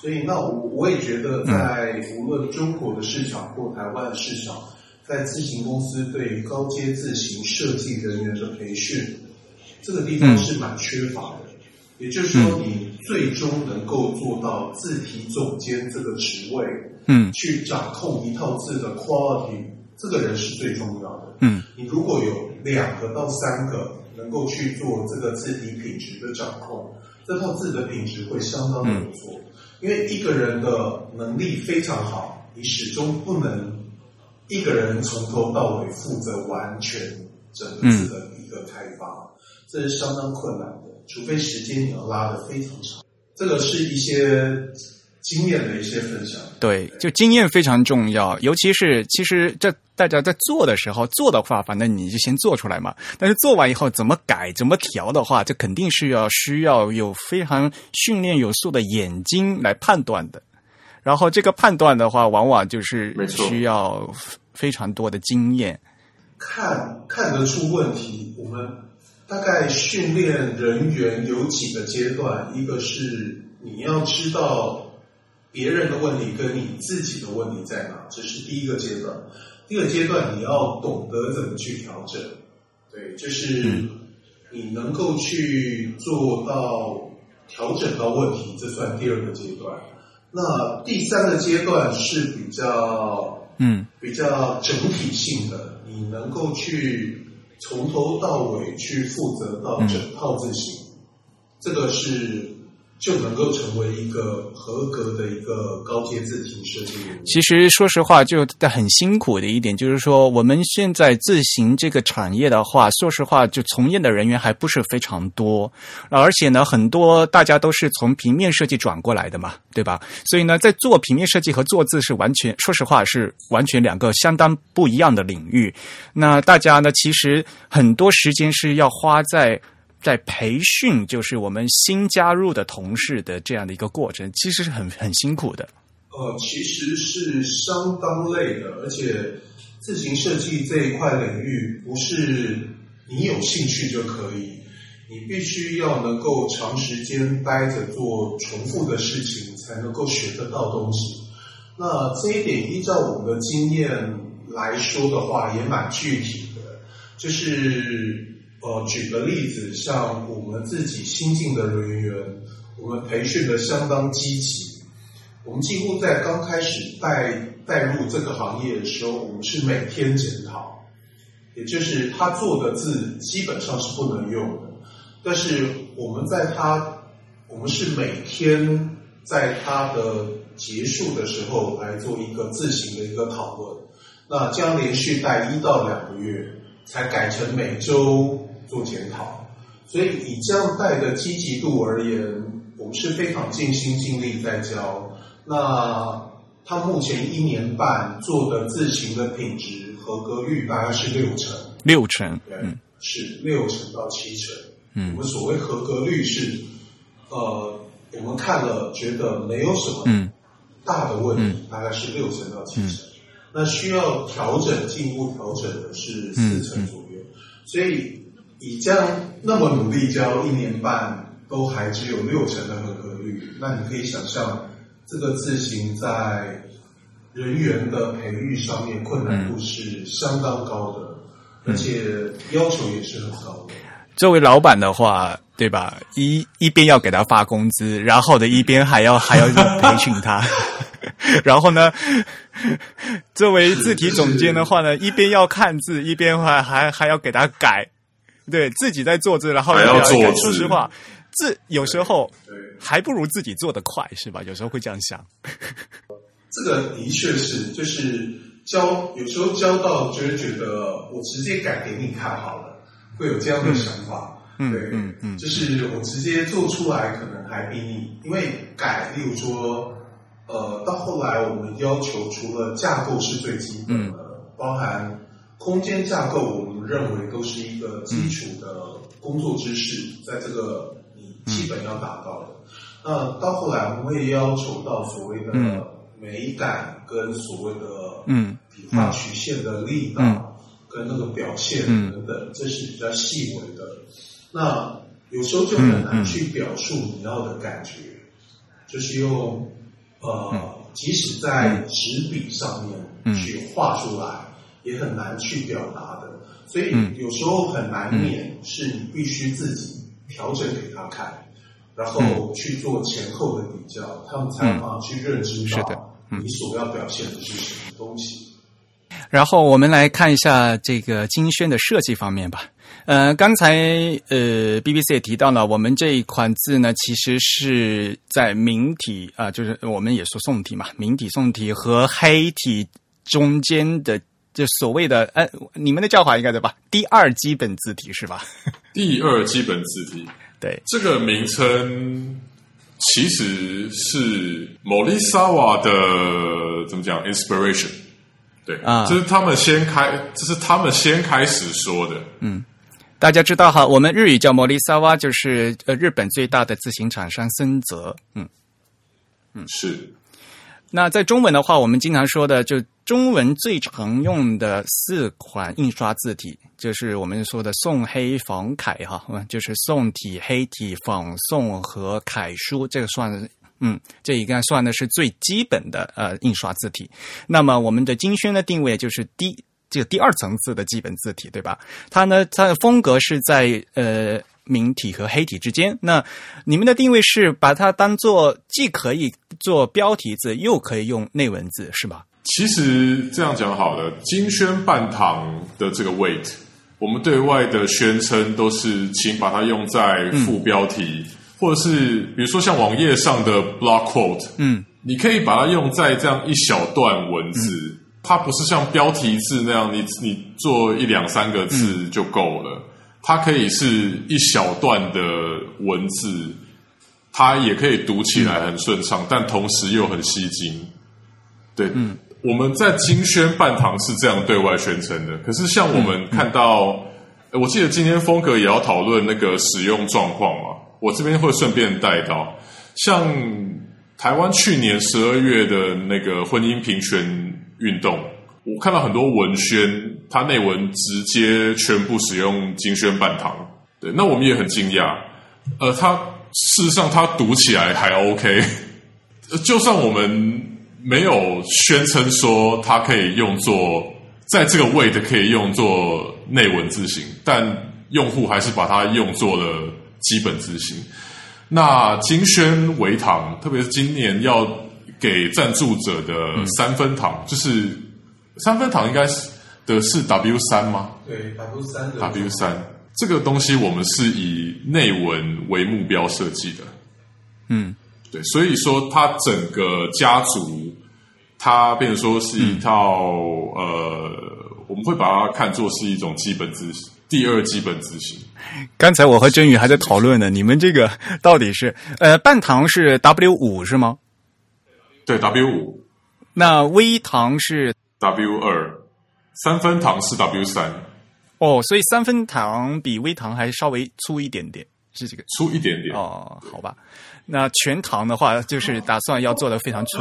所以，那我我也觉得，在无论中国的市场或台湾的市场，在自行公司对高阶自行设计人员的培训，这个地方是蛮缺乏的。也就是说，你最终能够做到字体总监这个职位，嗯，去掌控一套字的 quality，这个人是最重要的。嗯，你如果有两个到三个能够去做这个字体品质的掌控，这套字的品质会相当的不错。因为一个人的能力非常好，你始终不能一个人从头到尾负责完全整个字的一个开发，这是相当困难的。除非时间你要拉的非常长，这个是一些经验的一些分享。对，就经验非常重要，尤其是其实这大家在做的时候做的话，反正你就先做出来嘛。但是做完以后怎么改、怎么调的话，这肯定是要需要有非常训练有素的眼睛来判断的。然后这个判断的话，往往就是需要非常多的经验。看看得出问题，我们大概训练人员有几个阶段，一个是你要知道。别人的问题跟你自己的问题在哪？这是第一个阶段。第二个阶段，你要懂得怎么去调整。对，就是你能够去做到调整到问题，这算第二个阶段。那第三个阶段是比较嗯比较整体性的，你能够去从头到尾去负责到整套字型，这个是。就能够成为一个合格的一个高阶字体设计员。其实说实话，就很辛苦的一点，就是说我们现在字形这个产业的话，说实话，就从业的人员还不是非常多，而且呢，很多大家都是从平面设计转过来的嘛，对吧？所以呢，在做平面设计和做字是完全，说实话是完全两个相当不一样的领域。那大家呢，其实很多时间是要花在。在培训，就是我们新加入的同事的这样的一个过程，其实是很很辛苦的。呃，其实是相当累的，而且自行设计这一块领域，不是你有兴趣就可以，你必须要能够长时间待着做重复的事情，才能够学得到东西。那这一点，依照我们的经验来说的话，也蛮具体的，就是。呃，举个例子，像我们自己新进的人员，我们培训的相当积极。我们几乎在刚开始带带入这个行业的时候，我们是每天检讨，也就是他做的字基本上是不能用的。但是我们在他，我们是每天在他的结束的时候来做一个自行的一个讨论。那将连续带一到两个月，才改成每周。做检讨，所以以这样带的积极度而言，我们是非常尽心尽力在教。那他目前一年半做的自行的品质合格率大概是六成，六成，嗯，是六成到七成。嗯，我们所谓合格率是，呃，我们看了觉得没有什么大的问题，大概是六成到七成。那需要调整、进一步调整的是四成左右，所以。以这样那么努力教一年半，都还只有六成的合格率，那你可以想象，这个字形在人员的培育上面困难度是相当高的，而且要求也是很高的。作为老板的话，对吧？一一边要给他发工资，然后的一边还要 还要培训他，然后呢，作为字体总监的话呢，一边要看字，一边还还还要给他改。对自己在做字，然后还要做。说实话，字有时候还不如自己做的快，是吧？有时候会这样想。这个的确是，就是教有时候教到，就是觉得我直接改给你看好了，会有这样的想法。嗯，对，嗯嗯，就是我直接做出来，可能还比你，因为改，例如说，呃，到后来我们要求除了架构是最基本的，包含。空间架构，我们认为都是一个基础的工作知识，在这个你基本要达到的。那到后来，我们会要求到所谓的美感跟所谓的嗯。笔画曲线的力道跟那个表现等等，这是比较细微的。那有时候就很难去表述你要的感觉，就是用呃，即使在纸笔上面去画出来。也很难去表达的，所以有时候很难免是你必须自己调整给他看，然后去做前后的比较，他们才有办法去认知到你所要表现的是什么东西。然后我们来看一下这个金轩的设计方面吧。呃，刚才呃 BBC 也提到了，我们这一款字呢，其实是在明体啊，就是我们也说宋体嘛，明体、宋体和黑体中间的。就所谓的，呃，你们的叫法应该对吧？第二基本字体是吧？第二基本字体，对这个名称其实是莫利萨瓦的怎么讲？inspiration，对啊，这是他们先开，这是他们先开始说的。嗯，大家知道哈，我们日语叫莫利萨瓦，就是呃日本最大的字形厂商森泽。嗯嗯，是。那在中文的话，我们经常说的就。中文最常用的四款印刷字体，就是我们说的宋黑仿楷哈，就是宋体、黑体、仿宋和楷书，这个算嗯，这应该算的是最基本的呃印刷字体。那么我们的金轩的定位就是第这个第二层次的基本字体，对吧？它呢，它的风格是在呃明体和黑体之间。那你们的定位是把它当做既可以做标题字，又可以用内文字，是吧？其实这样讲好了，金宣半糖的这个 weight，我们对外的宣称都是请把它用在副标题，或者是比如说像网页上的 block quote，嗯，你可以把它用在这样一小段文字，它不是像标题字那样，你你做一两三个字就够了，它可以是一小段的文字，它也可以读起来很顺畅，但同时又很吸睛，对，嗯。我们在金宣半堂是这样对外宣称的，可是像我们看到，我记得今天风格也要讨论那个使用状况嘛，我这边会顺便带到，像台湾去年十二月的那个婚姻平权运动，我看到很多文宣，它内文直接全部使用金宣半堂，对，那我们也很惊讶，呃，它事实上它读起来还 OK，就算我们。没有宣称说它可以用作在这个位的可以用作内文字型，但用户还是把它用作了基本字型。那金宣维堂，特别是今年要给赞助者的三分堂，就是三分堂应该是的是 W 三吗？对，W 三 W 三这个东西，我们是以内文为目标设计的。嗯。对，所以说它整个家族，它变成说是一套呃，我们会把它看作是一种基本知识，第二基本字型。刚才我和真宇还在讨论呢，你们这个到底是呃半糖是 W 五是吗？对，W 五。那微糖是 W 二，三分糖是 W 三。哦，所以三分糖比微糖还稍微粗一点点，是这个粗一点点哦，好吧。那全糖的话，就是打算要做的非常粗。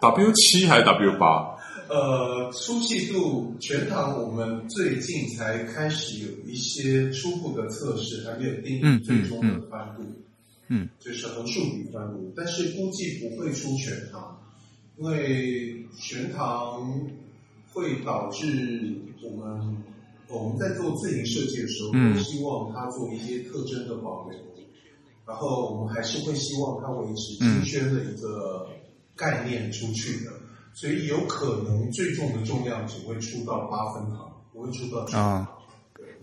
W 七还是 W 八？呃，粗细度全糖我们最近才开始有一些初步的测试，还没有定义最终的宽度。嗯，就是横竖比宽度，但是估计不会出全糖，因为全堂会导致我们我们在做自营设计的时候，都希望它做一些特征的保留。然后我们还是会希望它维持金轩的一个概念出去的，所以有可能最重的重量只会出到八分糖，不会出到啊，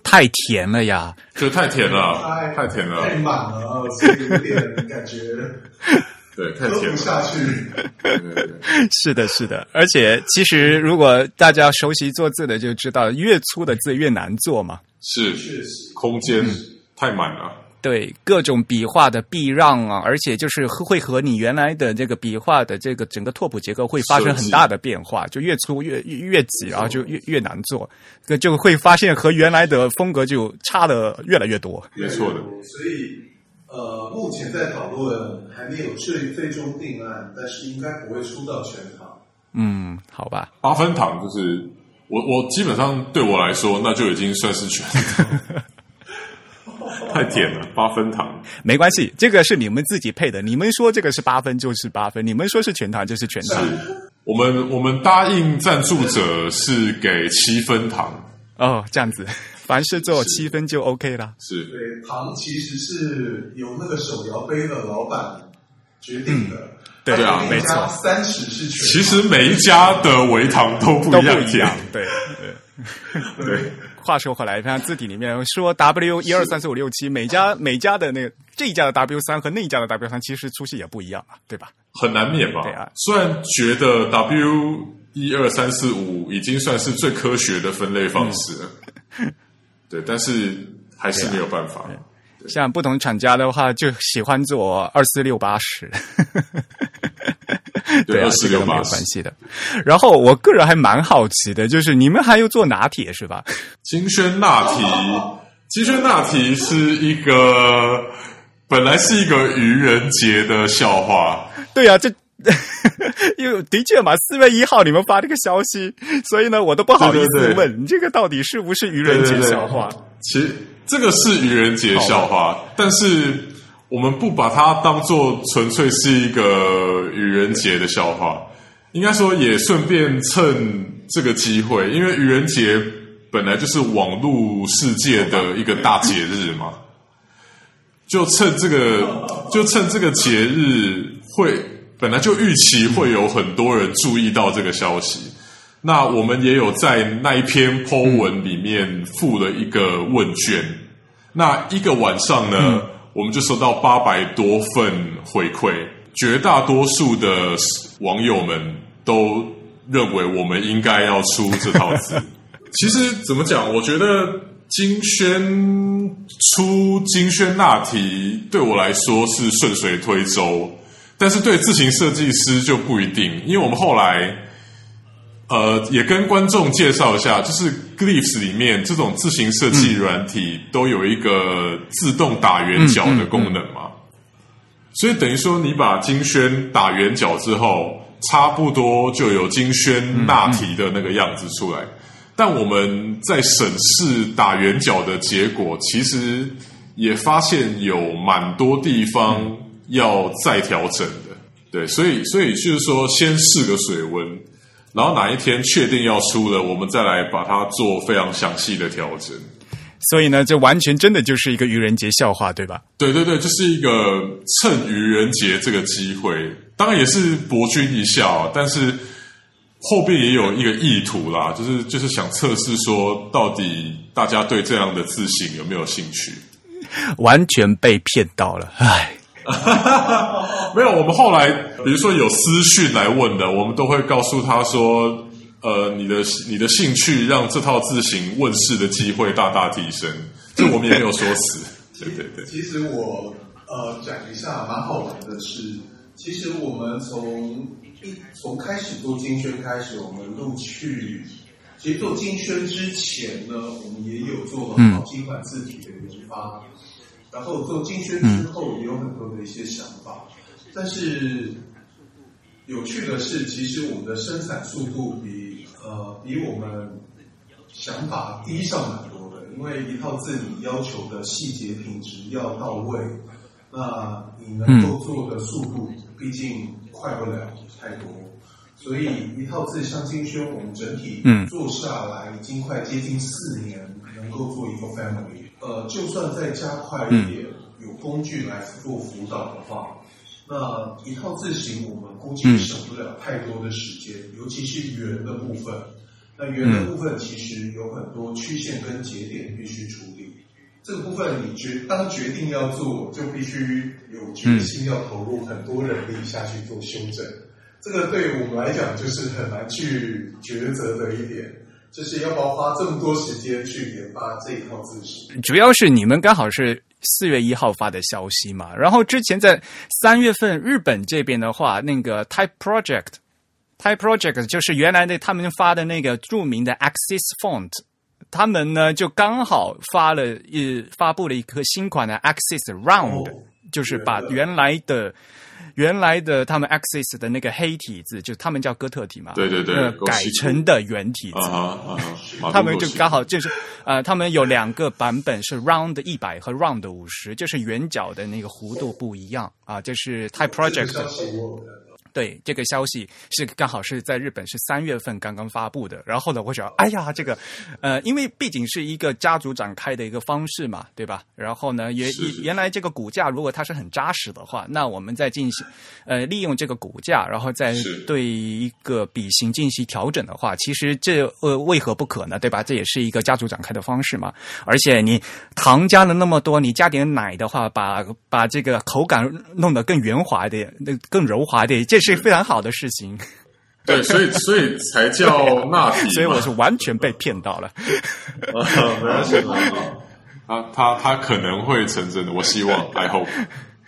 太甜了呀，这太甜了，太甜了，太满了，所以有点感觉，对，太甜不下去。是的，是的，而且其实如果大家熟悉做字的就知道，越粗的字越难做嘛，是，空间太满了。对各种笔画的避让啊，而且就是会和你原来的这个笔画的这个整个拓扑结构会发生很大的变化，就越粗越越越挤，然后就越越难做，就会发现和原来的风格就差的越来越多。没错的，所以呃，目前在讨论还没有最最终定案，但是应该不会出到全场。嗯，好吧，八分糖就是我我基本上对我来说，那就已经算是全糖。太甜了，八分糖没关系，这个是你们自己配的。你们说这个是八分就是八分，你们说是全糖就是全糖。我们我们答应赞助者是给七分糖哦，这样子，凡事做七分就 OK 了。是对，糖其实是由那个手摇杯的老板决定的。对啊，没错，三十是全。其实每一家的围糖都不一样，对对 对。话说回来，看字体里面说 W 一二三四五六七，每家每家的那个这一家的 W 三和那一家的 W 三，其实粗细也不一样啊，对吧？很难免吧？对啊。虽然觉得 W 一二三四五已经算是最科学的分类方式了，对，但是还是没有办法。像不同厂家的话，就喜欢做二四六八十。对二四六没有关系的。然后我个人还蛮好奇的，就是你们还有做拿铁是吧？金萱拿提，金萱拿提是一个本来是一个愚人节的笑话。对呀，这 因为的确嘛，四月一号你们发这个消息，所以呢，我都不好意思问你这个到底是不是愚人节笑话。其实这个是愚人节笑话，但是。我们不把它当做纯粹是一个愚人节的笑话，应该说也顺便趁这个机会，因为愚人节本来就是网络世界的一个大节日嘛，就趁这个就趁这个节日会本来就预期会有很多人注意到这个消息，那我们也有在那一篇 Po 文里面附了一个问卷，那一个晚上呢。我们就收到八百多份回馈，绝大多数的网友们都认为我们应该要出这套字。其实怎么讲？我觉得金轩出金轩那题对我来说是顺水推舟，但是对自行设计师就不一定，因为我们后来。呃，也跟观众介绍一下，就是 Glyphs 里面这种自行设计软体都有一个自动打圆角的功能嘛，所以等于说你把金轩打圆角之后，差不多就有金轩纳提的那个样子出来。但我们在审视打圆角的结果，其实也发现有蛮多地方要再调整的。对，所以所以就是说，先试个水温。然后哪一天确定要出了，我们再来把它做非常详细的调整。所以呢，这完全真的就是一个愚人节笑话，对吧？对对对，就是一个趁愚人节这个机会，当然也是博君一笑，但是后边也有一个意图啦，就是就是想测试说，到底大家对这样的字形有没有兴趣？完全被骗到了，唉。没有，我们后来比如说有私讯来问的，我们都会告诉他说：“呃，你的你的兴趣让这套字形问世的机会大大提升。”这我们也没有说死。对对对。其实我呃讲一下，蛮好玩的是，其实我们从一从开始做金圈开始，我们陆续其实做金圈之前呢，我们也有做了好几款字体的研发。然后做精宣之后，也有很多的一些想法，但是有趣的是，其实我们的生产速度比呃比我们想法低上蛮多的。因为一套字你要求的细节品质要到位，那你能够做的速度毕竟快不了太多，所以一套字像精宣，我们整体做下来已经快接近四年，能够做一个 family。呃，就算再加快一点，有工具来做辅导的话，那一套字形我们估计省不了太多的时间，尤其是圆的部分。那圆的部分其实有很多曲线跟节点必须处理，这个部分你决当决定要做，就必须有决心要投入很多人力下去做修正。这个对我们来讲就是很难去抉择的一点。就是要不要花这么多时间去研发这一套字型？主要是你们刚好是四月一号发的消息嘛。然后之前在三月份日本这边的话，那个 Type Project。Type Project 就是原来的他们发的那个著名的 Axis Font，他们呢就刚好发了一发布了一颗新款的 Axis Round，、就是把原来的原来的他们 Axis 的那个黑体字，就他们叫哥特体嘛，对对对呃改成的圆体字。啊哈啊，他们就刚好好就是呃，他们有两个版本是 round 一百和 round 五十，就是圆角的那个弧度不一样啊。这是 Type Project 对这个消息是刚好是在日本是三月份刚刚发布的。然后呢，我想，哎呀，这个呃，因为毕竟是一个家族展开的一个方式嘛，对吧？然后呢，原原来这个骨架如果它是很扎实的话，那我们再进行呃利用这个骨架，然后再对一个笔型进行调整的话，其实这呃为何不可呢？对吧？这也是一个家族展开的方式嘛。而且你糖加了那么多，你加点奶的话，把把这个口感弄得更圆滑一点，那更柔滑一点，这是非常好的事情。对，所以所以才叫纳所以我是完全被骗到了。啊，没关系，没关系。他他他可能会成真的，我希望，I hope。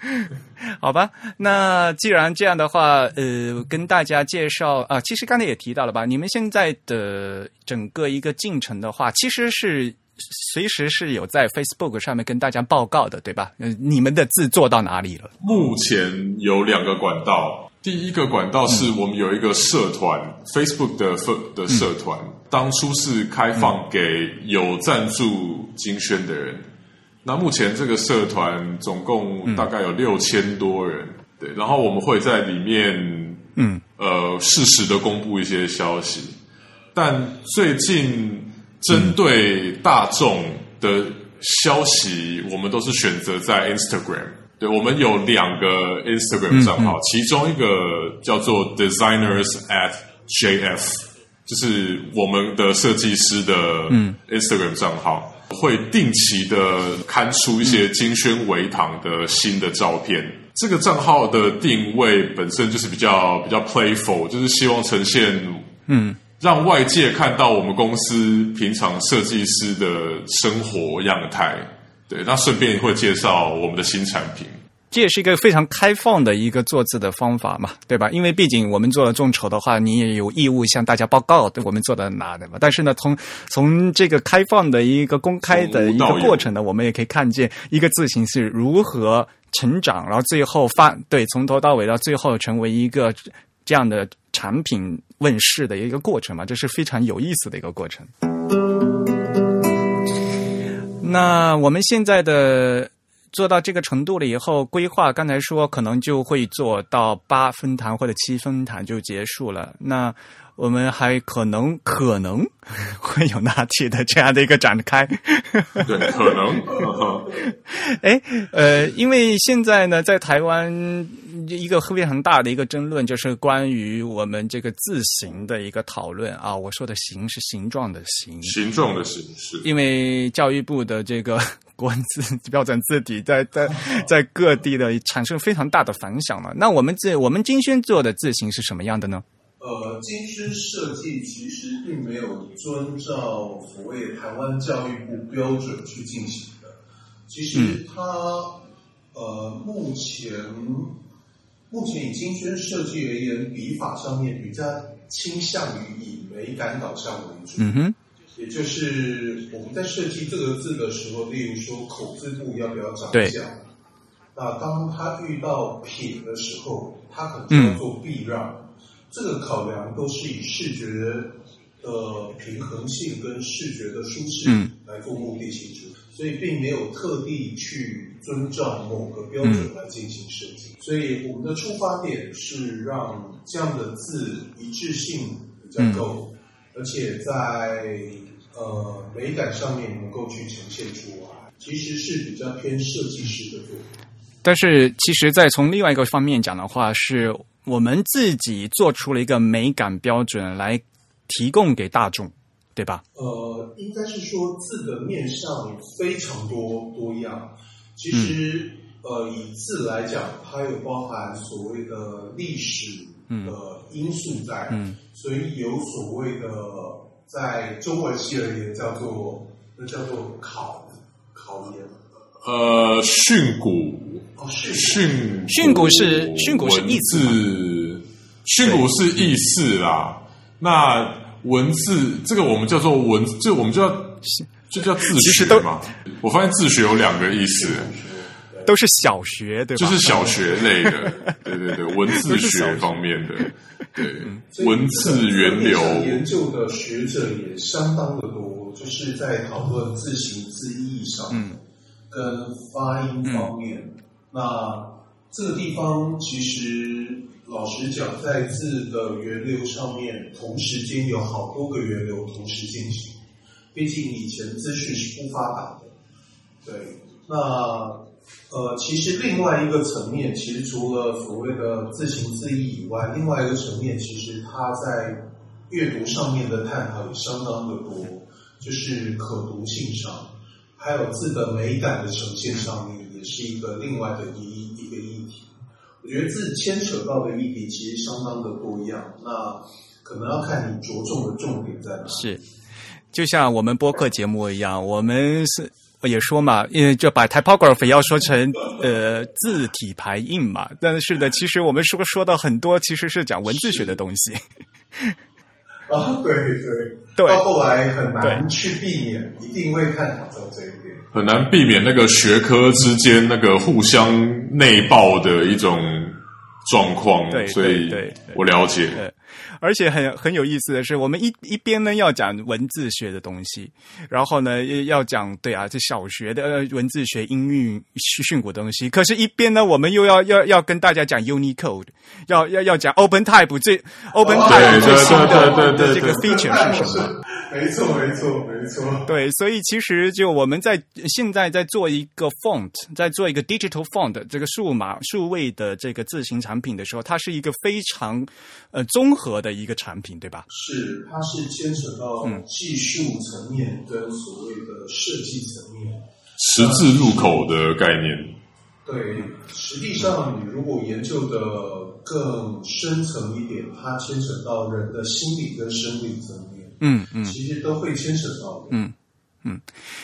好吧，那既然这样的话，呃，跟大家介绍啊，其实刚才也提到了吧，你们现在的整个一个进程的话，其实是随时是有在 Facebook 上面跟大家报告的，对吧？呃，你们的字做到哪里了？目前有两个管道，第一个管道是我们有一个社团、f a c e b o o k 的社的社团，当初是开放给有赞助金宣的人。那目前这个社团总共大概有六千多人，对，然后我们会在里面嗯。呃适时的公布一些消息，但最近针对大众的消息，我们都是选择在 Instagram。对，我们有两个 Instagram 账号，其中一个叫做 Designers at JF，就是我们的设计师的 Instagram 账号，会定期的刊出一些金宣维堂的新的照片。这个账号的定位本身就是比较比较 playful，就是希望呈现嗯让外界看到我们公司平常设计师的生活样态。对，那顺便会介绍我们的新产品。这也是一个非常开放的一个做字的方法嘛，对吧？因为毕竟我们做了众筹的话，你也有义务向大家报告对我们做的哪的嘛。但是呢，从从这个开放的一个公开的一个过程呢，我们也可以看见一个字形是如何成长，然后最后发对从头到尾到最后成为一个这样的产品问世的一个过程嘛，这是非常有意思的一个过程。那我们现在的做到这个程度了以后，规划刚才说可能就会做到八分谈或者七分谈就结束了。那我们还可能可能 会有纳体的这样的一个展开。对，可能。哎，呃，因为现在呢，在台湾一个非常大的一个争论，就是关于我们这个字形的一个讨论啊。我说的“形”是形状的“形”，形状的形式。因为教育部的这个国文字标准字体在在在各地的产生非常大的反响嘛。那我们这我们金轩做的字形是什么样的呢？呃，金师设计其实并没有遵照所谓台湾教育部标准去进行的。其实它、呃目前目前以金轩设计而言，笔法上面比较倾向于以美感导向为主。嗯哼，也就是我们在设计这个字的时候，例如说口字部要不要长对角，那当他遇到撇的时候，他可能要做避让。这个考量都是以视觉的平衡性跟视觉的舒适嗯来做目的性质，所以并没有特地去遵照某个标准来进行设计。所以我们的出发点是让这样的字一致性比较够，而且在呃美感上面能够去呈现出来，其实是比较偏设计师的作品。但是其实，在从另外一个方面讲的话，是我们自己做出了一个美感标准来提供给大众，对吧？呃，应该是说字的面上非常多多样。其实，呃，以字来讲，它有包含所谓的历史的因素在，嗯。所以有所谓的在中文系而言叫做那叫做考考研。呃，训诂，训训诂是训诂是意思训诂是意思啦。那文字这个我们叫做文，这我们就叫就叫自学嘛。我发现自学有两个意思，都是小学对吧？就是小学类的，对对对，文字学方面的，对文字源流，研究的学者也相当的多，就是在讨论字形字义上，嗯，跟发音方面。那这个地方其实老实讲，在字的源流上面，同时间有好多个源流同时进行。毕竟以前资讯是不发达的，对。那呃，其实另外一个层面，其实除了所谓的字形字义以外，另外一个层面，其实它在阅读上面的探讨也相当的多，就是可读性上，还有字的美感的呈现上面，也是一个另外的一一个议题。我觉得字牵扯到的议题其实相当的多样，那可能要看你着重的重点在哪。是，就像我们播客节目一样，我们是也说嘛，因为就把 typography 要说成呃字体排印嘛。但是呢，其实我们说说到很多，其实是讲文字学的东西。啊，对对对到后来很难去避免，一定会探讨到这一点。很难避免那个学科之间那个互相内爆的一种状况，所以我了解。对而且很很有意思的是，我们一一边呢要讲文字学的东西，然后呢要讲对啊，这小学的呃文字学、音韵、训诂的东西，可是，一边呢我们又要要要跟大家讲 Unicode，要要要讲 OpenType 最 OpenType 对最新的这个 feature 是什么？没错，没错，没错。对，所以其实就我们在现在在做一个 font，在做一个 digital font 这个数码数位的这个字形产品的时候，它是一个非常呃综合的一个产品，对吧？是，它是牵扯到技术层面跟所谓的设计层面。十字入口的概念，对，实际上你如果研究的更深层一点，它牵扯到人的心理跟生理层面，嗯嗯。其实都会牵扯到嗯。嗯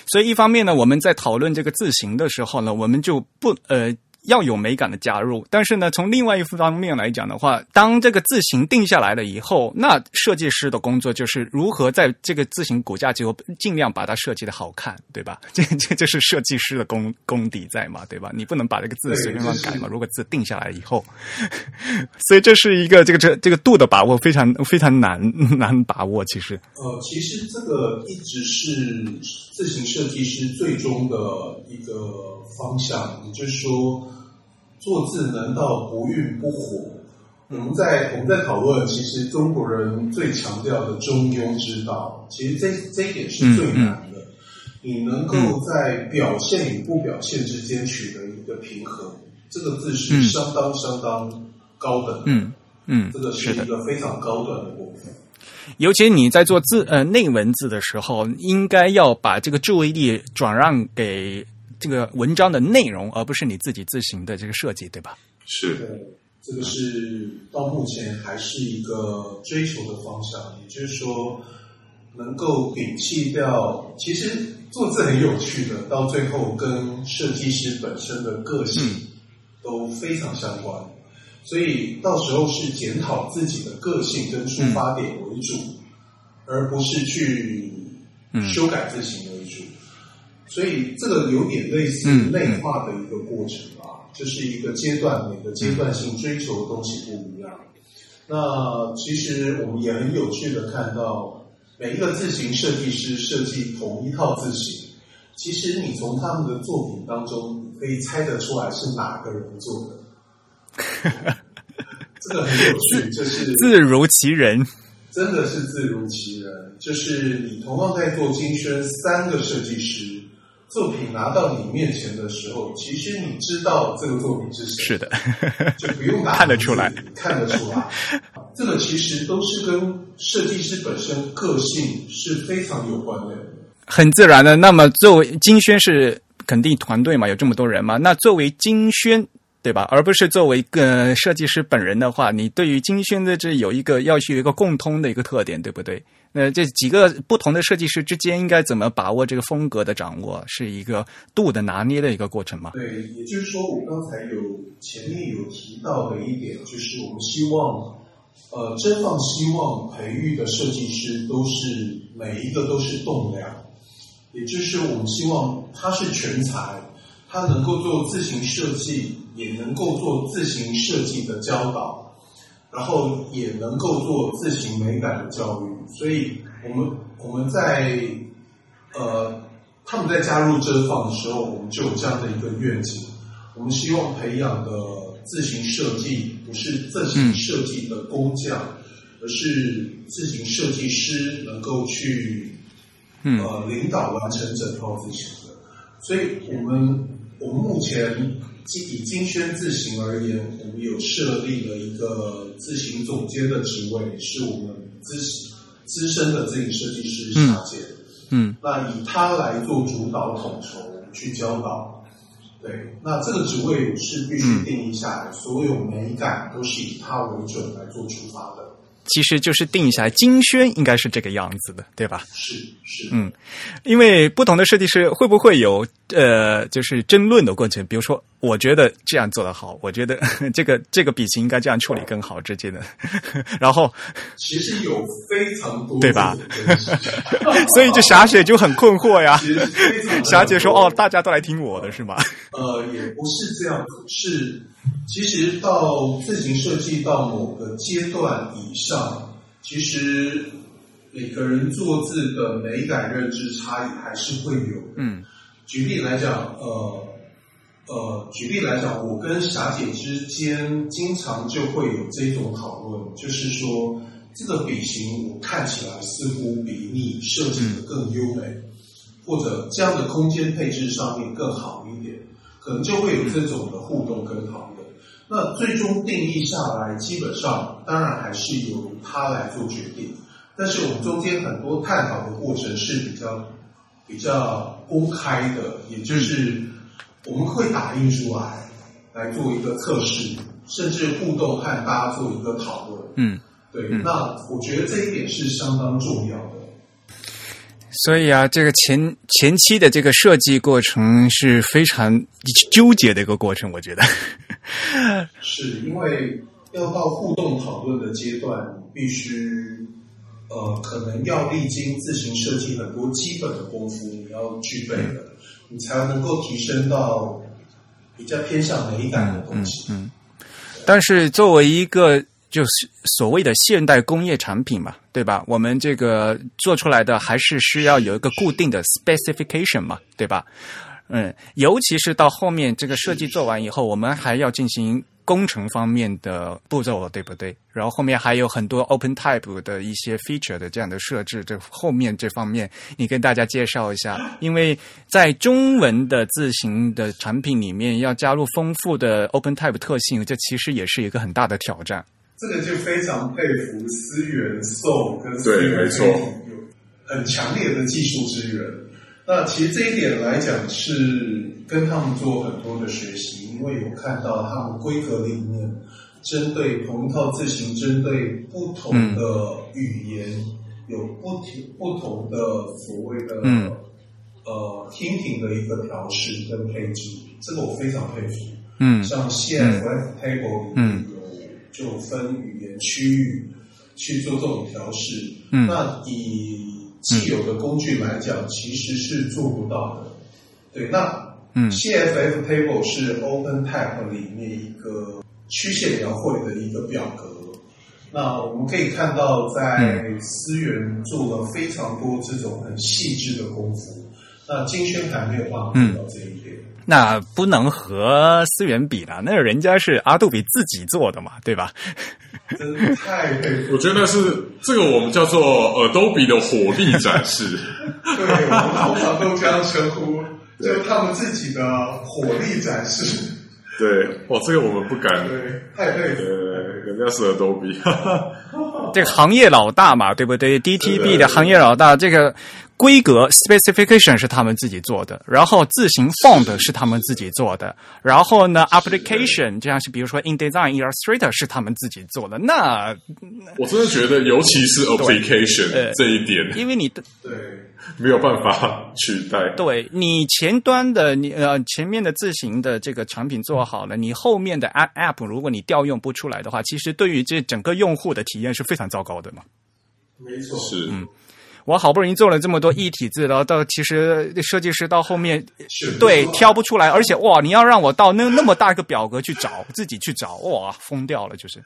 所以一方面呢，我们在讨论这个字形的时候呢，我们就不呃。要有美感的加入，但是呢，从另外一方面来讲的话，当这个字形定下来了以后，那设计师的工作就是如何在这个字形骨架之后，尽量把它设计的好看，对吧？这这就是设计师的功功底在嘛，对吧？你不能把这个字随便乱改嘛。如果字定下来以后，所以这是一个这个这这个度的把握非常非常难 难把握，其实。呃，其实这个一直是字形设计师最终的一个方向，也就是说，做字难道不孕不火？我们在我们在讨论，其实中国人最强调的中庸之道，其实这这一点是最难的。你能够在表现与不表现之间取得一个平衡，这个字是相当相当高等的。嗯嗯，这个是一个非常高端的部分。尤其你在做字呃内文字的时候，应该要把这个注意力转让给这个文章的内容，而不是你自己自行的这个设计，对吧？是的，这个是到目前还是一个追求的方向，也就是说，能够摒弃掉。其实做字很有趣的，到最后跟设计师本身的个性都非常相关。所以到时候是检讨自己的个性跟出发点为主，而不是去修改字形为主。所以这个有点类似内化的一个过程啊，就是一个阶段，每个阶段性追求的东西不一样。那其实我们也很有趣的看到，每一个字形设计师设计同一套字形，其实你从他们的作品当中，可以猜得出来是哪个人做的。这个很有趣，就是字如其人，真的是字如其人。就是你同样在做金轩，三个设计师作品拿到你面前的时候，其实你知道这个作品是谁，是的，就不用打 看得出来，看得出来。这个其实都是跟设计师本身个性是非常有关的，很自然的。那么作为金轩是肯定团队嘛，有这么多人嘛，那作为金轩。对吧？而不是作为一个设计师本人的话，你对于金轩的这有一个要去有一个共通的一个特点，对不对？那这几个不同的设计师之间应该怎么把握这个风格的掌握，是一个度的拿捏的一个过程嘛？对，也就是说，我刚才有前面有提到的一点，就是我们希望，呃，真放希望培育的设计师都是每一个都是栋梁，也就是我们希望他是全才，他能够做自行设计，也能够做自行设计的教导。然后也能够做自行美感的教育，所以我们我们在呃他们在加入真放的时候，我们就有这样的一个愿景，我们希望培养的自行设计不是自行设计的工匠，而是自行设计师能够去呃领导完成整套自行的，所以我们我们目前。以金轩自行而言，我们有设立了一个自行总监的职位，是我们资资深的自行设计师夏姐。嗯，那以他来做主导统筹去教导。对，那这个职位是必须定义下来，所有美感都是以他为准来做出发的。其实就是定下来，金轩应该是这个样子的，对吧？是是，嗯，因为不同的设计师会不会有呃，就是争论的过程？比如说，我觉得这样做的好，我觉得这个这个笔型应该这样处理更好之间的。然后，其实有非常多，对吧？所以就霞姐就很困惑呀。霞姐说：“哦，大家都来听我的是吗？”呃，也不是这样子，是。其实到自行设计到某个阶段以上，其实每个人做字的美感认知差异还是会有。嗯，举例来讲，呃呃，举例来讲，我跟霞姐之间经常就会有这种讨论，就是说这个笔型我看起来似乎比你设计的更优美，或者这样的空间配置上面更好一点，可能就会有这种的互动跟讨论。那最终定义下来，基本上当然还是由他来做决定。但是我们中间很多探讨的过程是比较比较公开的，也就是我们会打印出来来做一个测试，甚至互动和大家做一个讨论。嗯，对。那我觉得这一点是相当重要的。所以啊，这个前前期的这个设计过程是非常纠结的一个过程，我觉得。是因为要到互动讨论的阶段，必须呃，可能要历经自行设计很多基本的功夫，你要具备的，你才能够提升到比较偏向美感的东西。嗯，但是作为一个就是所谓的现代工业产品嘛，对吧？我们这个做出来的还是需要有一个固定的 specification 嘛，对吧？嗯，尤其是到后面这个设计做完以后，我们还要进行工程方面的步骤，对不对？然后后面还有很多 Open Type 的一些 feature 的这样的设置，这后面这方面你跟大家介绍一下。因为在中文的字形的产品里面，要加入丰富的 Open Type 特性，这其实也是一个很大的挑战。这个就非常佩服思源宋跟思源没错，有很强烈的技术资源。那其实这一点来讲，是跟他们做很多的学习，因为有看到他们规格里面，针对同一套字形，针对不同的语言，有不同不同的所谓的呃听品的一个调试跟配置，这个我非常佩服。嗯，像 CFF table 里面有就分语言区域去做这种调试。嗯，那以既有的工具来讲，其实是做不到的。对，那嗯，CFF table 是 OpenType 里面一个曲线描绘的一个表格。那我们可以看到，在思源做了非常多这种很细致的功夫。那金轩还没有办法做到这一点。那不能和思源比了，那人家是阿杜比自己做的嘛，对吧？真的太佩服！我觉得是这个我们叫做 Adobe 的火力展示。对，我们通常都这样称呼，就他们自己的火力展示。对，哇，这个我们不敢。对，太对了。人家是 Adobe。这个行业老大嘛，对不对？DTB 的行业老大，这个规格 specification 是他们自己做的，然后字形 font 是他们自己做的，然后呢 application 这样是比如说 InDesign、Illustrator 是他们自己做的。那我真的觉得，尤其是 application 这一点，因为你的对。没有办法取代。对你前端的你呃前面的字形的这个产品做好了，你后面的 app app 如果你调用不出来的话，其实对于这整个用户的体验是非常糟糕的嘛。没错，是嗯，我好不容易做了这么多一体字，然后到其实设计师到后面对挑不出来，而且哇，你要让我到那那么大一个表格去找，自己去找，哇，疯掉了，就是。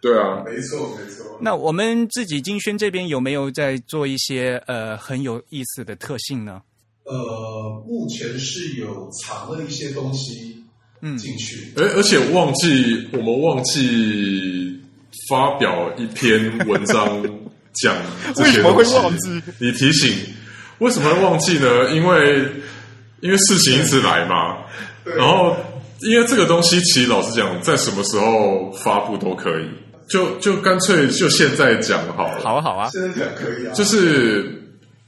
对啊，没错没错。那我们自己金轩这边有没有在做一些呃很有意思的特性呢？呃，目前是有藏了一些东西嗯进去，而而且忘记我们忘记发表一篇文章讲这些东西。你提醒为什么会忘记呢？因为因为事情一直来嘛，然后因为这个东西其实老实讲，在什么时候发布都可以。就就干脆就现在讲好了，好啊好啊，现在讲可以啊。就是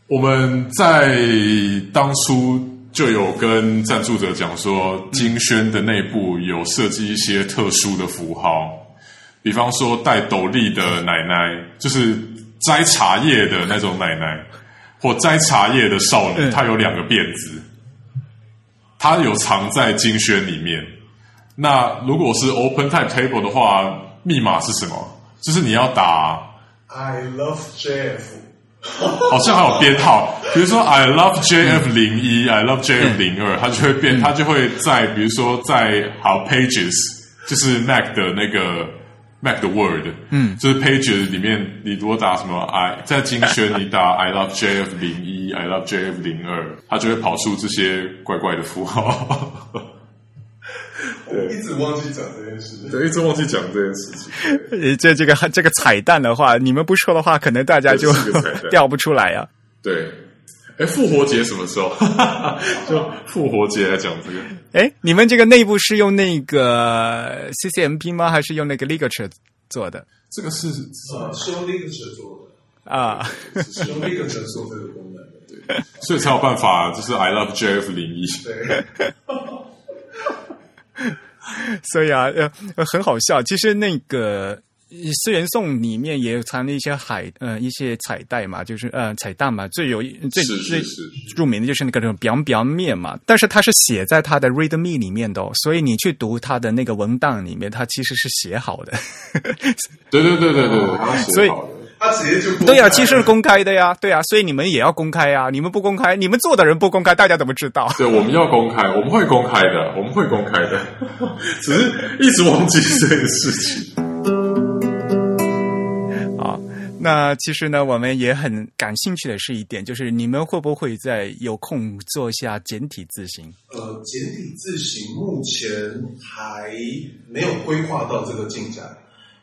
我们在当初就有跟赞助者讲说，金轩的内部有设计一些特殊的符号，比方说戴斗笠的奶奶，就是摘茶叶的那种奶奶，或摘茶叶的少女，她有两个辫子，她有藏在金轩里面。那如果是 Open Type Table 的话。密码是什么？就是你要打 I love JF，好像还有编号，比如说 I love JF 零一，I love JF 零二，它就会变，它就会在比如说在好 Pages，就是 Mac 的那个 Mac 的 Word，嗯，就是 Pages 里面，你如果打什么 I 在精选，你打 I love JF 零一，I love JF 零二，它就会跑出这些怪怪的符号。对，一直忘记讲这件事。对，一直忘记讲这件事情。呃，这这个这个彩蛋的话，你们不说的话，可能大家就掉不出来呀。对，哎，复活节什么时候？就复活节来讲这个。哎，你们这个内部是用那个 CCMP 吗？还是用那个 Ligature 做的？这个是啊，是用 Ligature 做的啊，是用 Ligature 做这个功能的。对，所以才有办法，就是 I love JF 零一。对。所以啊，呃，很好笑。其实那个思源颂里面也藏了一些海，呃，一些彩带嘛，就是呃彩蛋嘛。最有最最著名的就是那个表表面嘛。但是它是写在它的 README 里面的，所以你去读它的那个文档里面，它其实是写好的。对对对对对，所以。他直接就对呀，其实是公开的呀，对呀，所以你们也要公开呀。你们不公开，你们做的人不公开，大家怎么知道？对，我们要公开，我们会公开的，我们会公开的，只是一直忘记这个事情。好，那其实呢，我们也很感兴趣的是一点，就是你们会不会在有空做一下简体字形？呃，简体字形目前还没有规划到这个进展。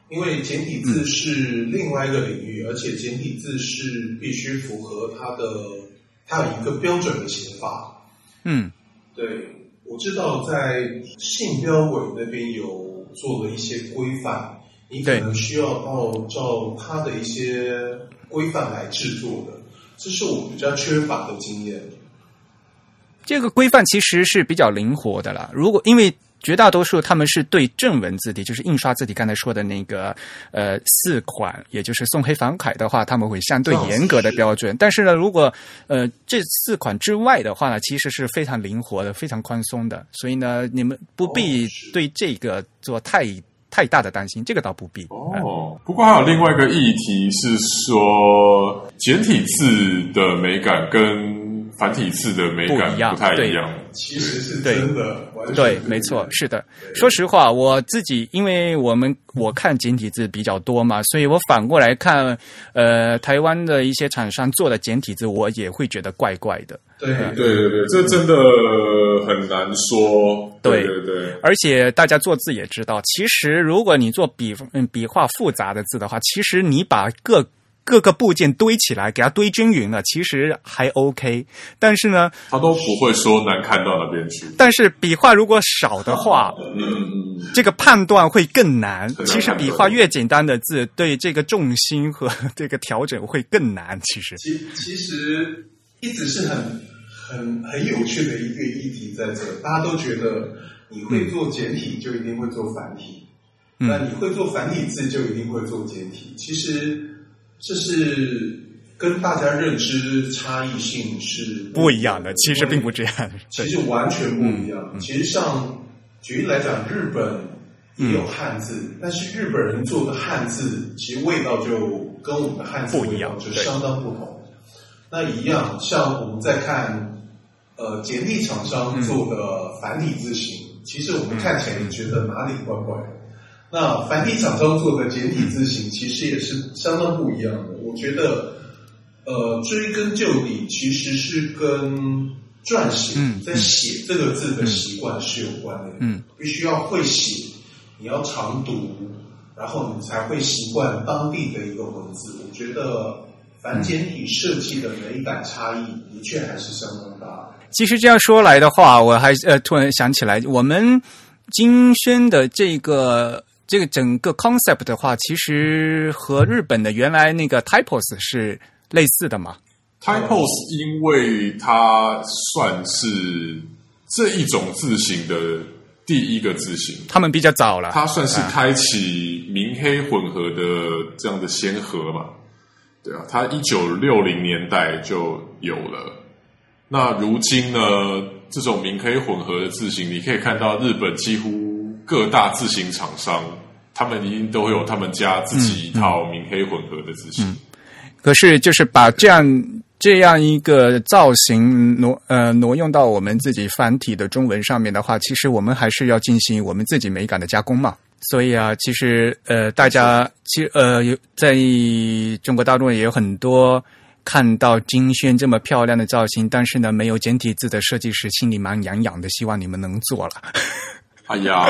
因为简体字是另外一个领域，而且简体字是必须符合它的，它有一个标准的写法。嗯，对，我知道在信标委那边有做了一些规范，你可能需要按照它的一些规范来制作的，这是我比较缺乏的经验。这个规范其实是比较灵活的啦，如果因为。绝大多数他们是对正文字体，就是印刷字体，刚才说的那个呃四款，也就是宋黑仿楷的话，他们会相对严格的标准。但是呢，如果呃这四款之外的话呢，其实是非常灵活的，非常宽松的。所以呢，你们不必对这个做太太大的担心，这个倒不必。哦，不过还有另外一个议题是说，简体字的美感跟。繁体字的美感不太一样，其实是真的，对，没错，是的。说实话，我自己因为我们我看简体字比较多嘛，所以我反过来看，呃，台湾的一些厂商做的简体字，我也会觉得怪怪的。对，对，对，对，这真的很难说。对，对，对。而且大家做字也知道，其实如果你做笔嗯笔画复杂的字的话，其实你把各。各个部件堆起来，给它堆均匀了，其实还 OK。但是呢，他都不会说难看到那边去。但是笔画如果少的话，嗯，这个判断会更难。其实笔画越简单的字，对这个重心和 这个调整会更难。其实，其其实一直是很很很有趣的一个议题在这，大家都觉得你会做简体就一定会做繁体，嗯那你会做繁体字就一定会做简体。其实这是跟大家认知差异性是不一样的，其实并不这样。其实完全不一样。其实像举例来讲，日本也有汉字，但是日本人做的汉字其实味道就跟我们的汉字不一样就相当不同。那一样，像我们在看呃简体厂商做的繁体字型，其实我们看起来也觉得哪里怪怪的。那繁体厂商做的简体字形，其实也是相当不一样的。我觉得，呃，追根究底，其实是跟撰写、嗯在写这个字的习惯是有关的。嗯，必须要会写，你要常读，然后你才会习惯当地的一个文字。我觉得繁简体设计的美感差异，的确还是相当大的。其实这样说来的话，我还呃突然想起来，我们金轩的这个这个整个 concept 的话，其实和日本的原来那个 typos 是类似的嘛。Typos 因为它算是这一种字形的第一个字形，他们比较早了，它算是开启明黑混合的这样的先河嘛。对啊，它一九六零年代就有了。那如今呢，这种明黑混合的字形，你可以看到日本几乎各大字形厂商，他们一定都会有他们家自己一套明黑混合的字形。可是就是把这样这样一个造型挪呃挪用到我们自己繁体的中文上面的话，其实我们还是要进行我们自己美感的加工嘛。所以啊，其实呃，大家其实呃有在中国大陆也有很多看到金轩这么漂亮的造型，但是呢没有简体字的设计师心里蛮痒痒的，希望你们能做了。哎呀，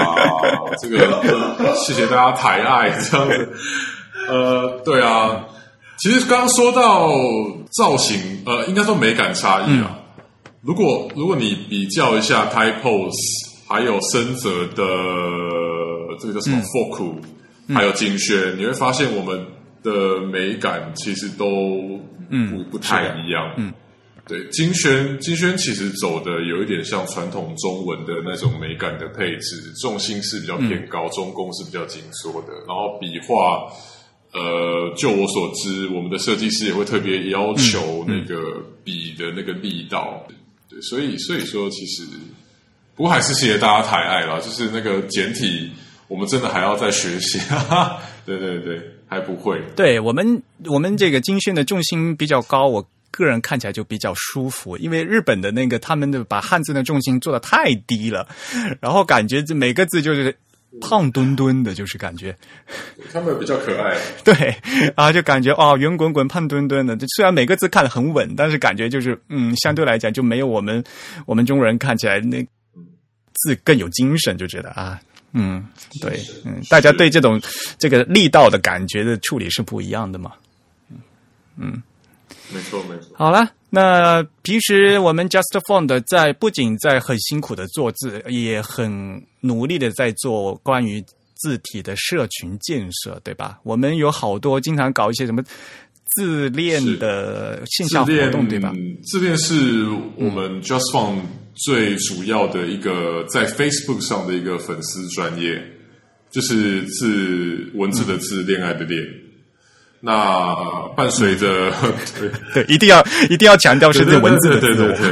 这个呃谢谢大家抬爱这样子。呃，对啊，其实刚刚说到造型，呃，应该说美感差异啊。如果如果你比较一下 type pose，还有深泽的这个叫什么 Foku，、还有金轩，你会发现我们的美感其实都不、嗯不太一样。嗯，对，金轩金轩其实走的有一点像传统中文的那种美感的配置，重心是比较偏高，中宫是比较紧缩的，然后笔画，呃，就我所知，我们的设计师也会特别要求那个笔的那个力道，对，所以所以说其实，不过还是谢谢大家抬爱啦，就是那个简体，我们真的还要再学习，哈哈，对对对，还不会，对我们，我们这个金轩的重心比较高，我个人看起来就比较舒服。因为日本的那个他们的把汉字的重心做的太低了，然后感觉这每个字就是胖墩墩的，就是感觉他们比较可爱。对，然后就感觉哦圆滚滚胖墩墩的。这虽然每个字看得很稳，但是感觉就是嗯，相对来讲就没有我们我们中国人看起来那字更有精神，就觉得啊。嗯，对，嗯，大家对这种这个力道的感觉的处理是不一样的嘛。没错，没错。好了，那平时我们 Just Font 在不仅在很辛苦的做字，也很努力的在做关于字体的社群建设，对吧？我们有好多经常搞一些什么自恋的线下活动，对吧？？自恋是我们 Just Fun 最主要的一个在 Facebook 上的一个粉丝专业，就是自文字的字，恋爱的恋。那伴随着 一定要一定要强调是文字的对对自我。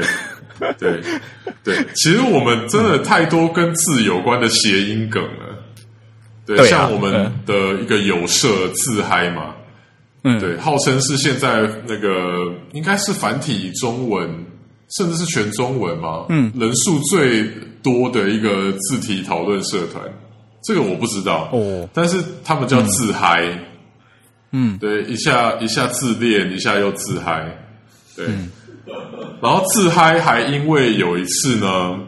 对对对。对，其实我们真的太多跟字有关的谐音梗了。对，对啊像我们的一个有社自嗨嘛，嗯，对，号称是现在那个应该是繁体中文，甚至是全中文嘛，嗯。人数最多的一个字体讨论社团，这个我不知道哦，但是他们叫自嗨，嗯，对，一下一下自恋，一下又自嗨，对，嗯然后自嗨还因为有一次呢。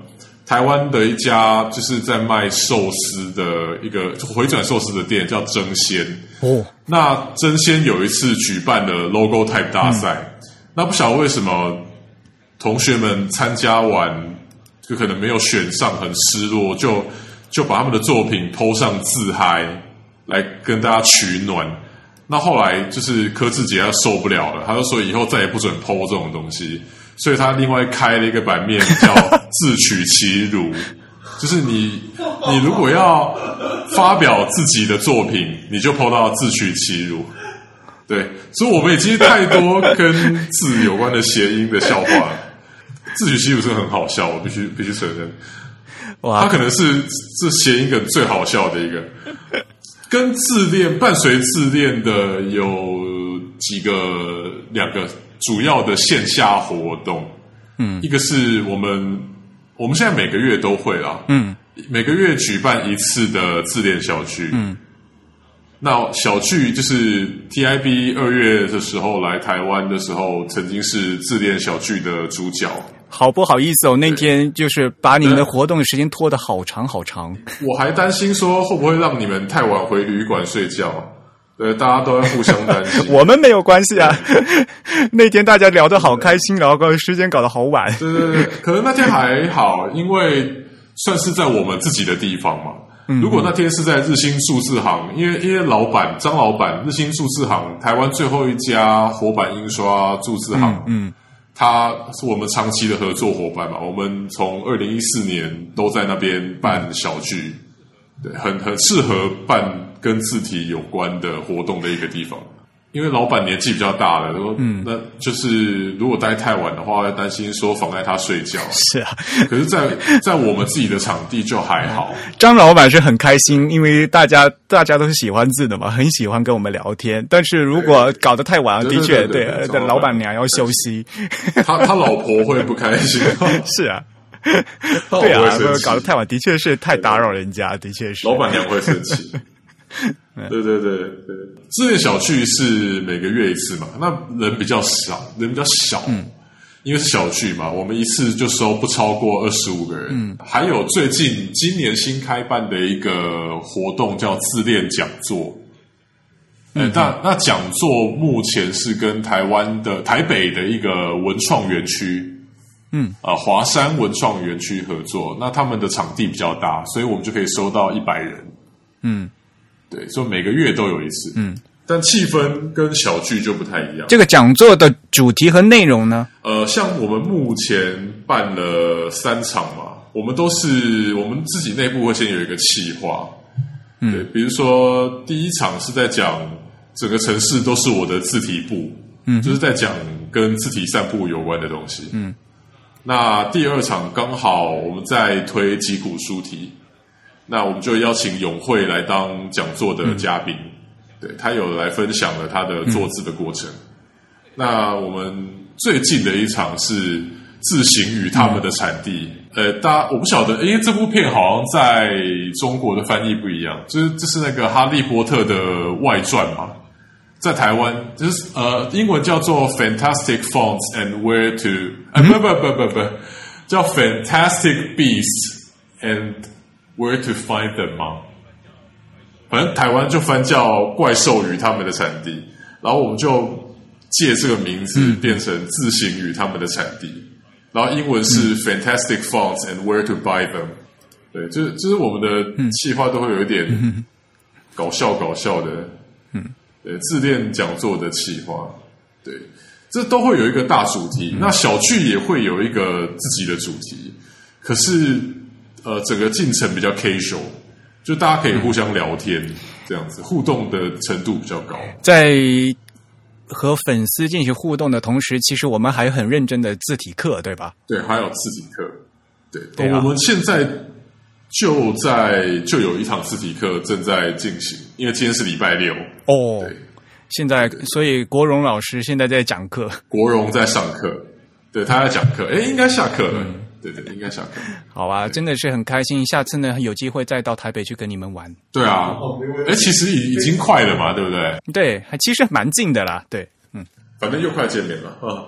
台湾的一家就是在卖寿司的一个回转寿司的店，叫争鲜。哦，那真鲜有一次举办了 Logo Type 大赛，那不晓得为什么同学们参加完就可能没有选上，很失落，就就把他们的作品 PO 上自嗨，来跟大家取暖。那后来就是柯志杰他受不了了，他就说以后再也不准 PO 这种东西，所以他另外开了一个版面叫自取其辱，就是你 你如果要发表自己的作品，你就 PO 到自取其辱。对，所以我们也其实太多跟字有关的谐音的笑话，自取其辱是很好笑，我必须必须承认。哇，它可能是这谐音梗最好笑的一个。跟自恋伴随自恋的有几个两个主要的线下活动，嗯，一个是我们我们现在每个月都会啦，嗯，每个月举办一次的自恋小聚，嗯。那小巨就是 TIB 二月的时候来台湾的时候，曾经是自恋小巨的主角。好不好意思哦，那天就是把你们的活动时间拖得好长好长。我还担心说会不会让你们太晚回旅馆睡觉，对，大家都在互相担心。我们没有关系啊，那天大家聊得好开心，然后时间搞得好晚。对对对，可能那天还好，因为算是在我们自己的地方嘛。如果那天是在日新数字行，因为因为老板张老板，日新数字行台湾最后一家活版印刷数字行，嗯，他是我们长期的合作伙伴嘛。我们从二零一四年都在那边办小聚，对，很很适合办跟字体有关的活动的一个地方。因为老板年纪比较大了，说，嗯，那就是如果待太晚的话，要担心说妨碍他睡觉。是啊，可是，在在我们自己的场地就还好。张老板是很开心，因为大家大家都是喜欢字的嘛，很喜欢跟我们聊天。但是如果搞得太晚，的确对，老板娘要休息。他他老婆会不开心。是啊，对啊，搞得太晚的确是太打扰人家，的确是。老板娘会生气。对。对对对，自恋小聚是每个月一次嘛，那人比较少，人比较小，嗯，因为是小聚嘛，我们一次就收不超过二十五个人。嗯，还有最近今年新开办的一个活动叫自恋讲座，嗯，那那讲座目前是跟台湾的台北的一个文创园区，嗯。啊华山文创园区合作，那他们的场地比较大，所以我们就可以收到一百人，嗯。对，所以每个月都有一次，嗯，但气氛跟小聚就不太一样。这个讲座的主题和内容呢？呃，像我们目前办了三场嘛，我们都是我们自己内部会先有一个企划，嗯，对比如说第一场是在讲整个城市都是我的字体部，嗯，就是在讲跟字体散步有关的东西，嗯，那第二场刚好我们在推几股书体。那我们就邀请永慧来当讲座的嘉宾，对他有来分享了他的坐姿的过程。那我们最近的一场是自行与他们的产地。呃，大家我不晓得，因为这部片好像在中国的翻译不一样，就是这是那个《哈利波特》的外传嘛，在台湾就是呃，英文叫做《Fantastic Fonts and Where to》，啊不不不不不，叫《Fantastic Beasts and》。Where to find them 吗？反正台湾就翻叫《怪兽与他们的产地》，然后我们就借这个名字变成自行与他们的产地，然后英文是 Fantastic Fonts and Where to buy them。对，就是就是我们的企划都会有一点搞笑搞笑的，嗯，对，自恋讲座的企划，对，这都会有一个大主题。那小聚也会有一个自己的主题，可是。呃，整个进程比较 casual，就大家可以互相聊天，这样子互动的程度比较高。在和粉丝进行互动的同时，其实我们还很认真的字体课，对吧？对，还有字体课。对，我们现在就在就有一堂字体课正在进行，因为今天是礼拜六。哦，对，现在所以国荣老师现在在讲课，国荣在上课，对，他在讲课。哎，应该下课了。对对，应该下课。好啊，真的是很开心。下次呢，有机会再到台北去跟你们玩。对啊，哎，其实已已经快了嘛，对不对？对，还其实蛮近的啦。对，嗯，反正又快见面了啊。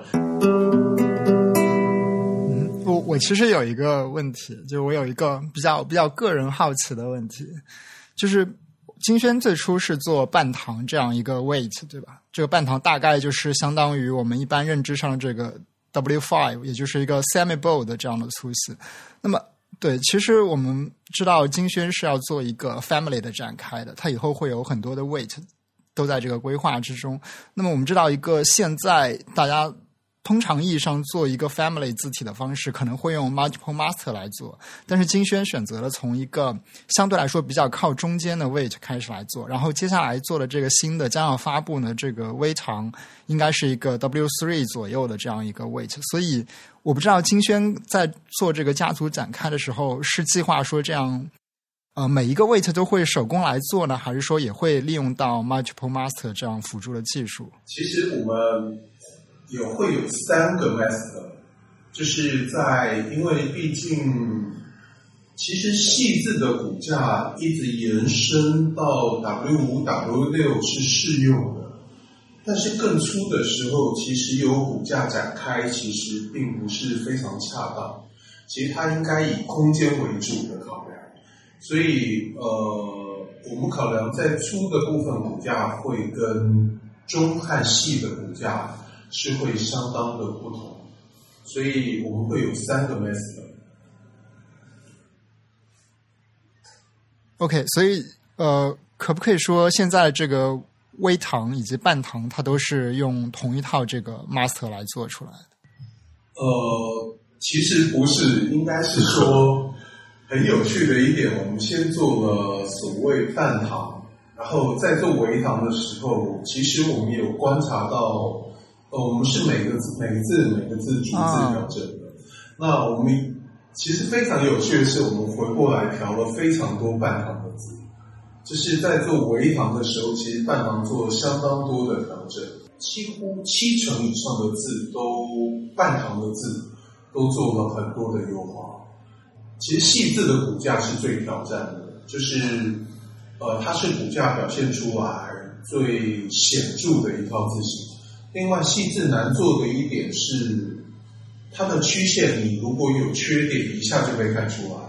嗯，我我其实有一个问题，就我有一个比较比较个人好奇的问题，就是金轩最初是做半糖这样一个 weight，对吧？这个半糖大概就是相当于我们一般认知上的这个。W five，也就是一个 semi bold 这样的粗细。那么对，其实我们知道金轩是要做一个 family 的展开的，它以后会有很多的 weight 都在这个规划之中。那么我们知道，一个现在大家通常意义上做一个 family 字体的方式，可能会用 multiple master 来做，但是金轩选择了从一个相对来说比较靠中间的 weight 开始来做，然后接下来做的这个新的将要发布呢，这个微长应该是一个 W three 左右的这样一个 weight，所以。我不知道金轩在做这个家族展开的时候，是计划说这样，呃，每一个 weight 都会手工来做呢，还是说也会利用到 multiple master 这样辅助的技术？其实我们有会有三个 master，就是在因为毕竟，其实细致的骨架一直延伸到 W 五 W 六是适用的。但是更粗的时候，其实有骨架展开，其实并不是非常恰当。其实它应该以空间为主的考量。所以，呃，我们考量在粗的部分骨架会跟中和细的骨架是会相当的不同。所以我们会有三个 master。OK，所以呃，可不可以说现在这个？微糖以及半糖，它都是用同一套这个 master 来做出来的。呃，其实不是，应该是说很有趣的一点，我们先做了所谓半糖，然后在做微糖的时候，其实我们有观察到，呃，我们是每个字每个字每个字逐字调整的。那我们其实非常有趣的是，我们回过来调了非常多半行的字。就是在做微行的时候，其实半行做了相当多的调整，几乎七成以上的字都半行的字都做了很多的优化。其实细字的骨架是最挑战的，就是呃，它是骨架表现出来最显著的一套字形。另外，细致难做的一点是它的曲线，你如果有缺点，一下就被看出来。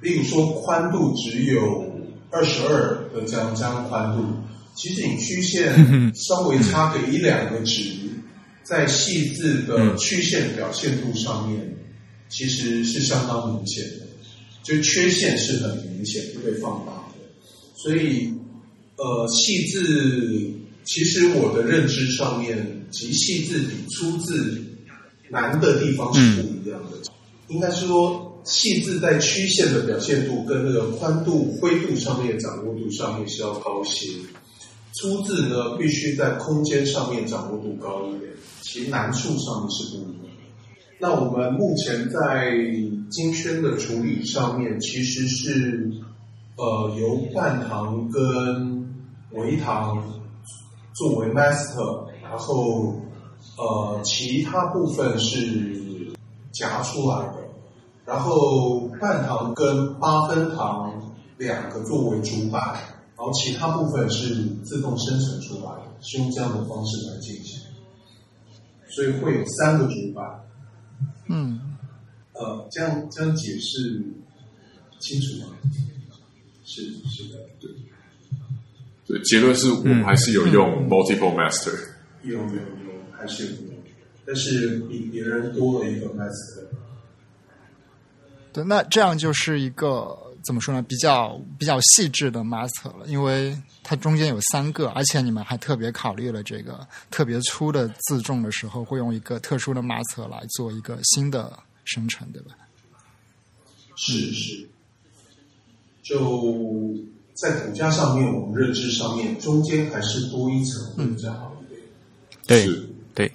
例如说，宽度只有。二十二的这样这样宽度，其实你曲线 稍微差个一两个值，在细致的曲线表现度上面，其实是相当明显的，就缺陷是很明显会被放大的。所以，呃，细致其实我的认知上面，及细致比粗字难的地方是不一样的，应该是说。细字在曲线的表现度跟那个宽度、灰度上面掌握度上面是要高些，粗字呢必须在空间上面掌握度高一点，其难处上面是不一样。那我们目前在金圈的处理上面，其实是呃由半糖跟维糖作为 master，然后呃其他部分是夹出来的。然后半糖跟八分糖两个作为主板，然后其他部分是自动生成出来的，是用这样的方式来进行，所以会有三个主板。嗯，呃，这样这样解释清楚吗？是是的，对。对，结论是我们还是有用 multiple master，有有有，还是有用，但是比别人多了一个 master。对，那这样就是一个怎么说呢？比较比较细致的 master 了，因为它中间有三个，而且你们还特别考虑了这个特别粗的字重的时候，会用一个特殊的 master 来做一个新的生成，对吧？是是，就在骨架上面，我们认知上面，中间还是多一层会比较好一点。对。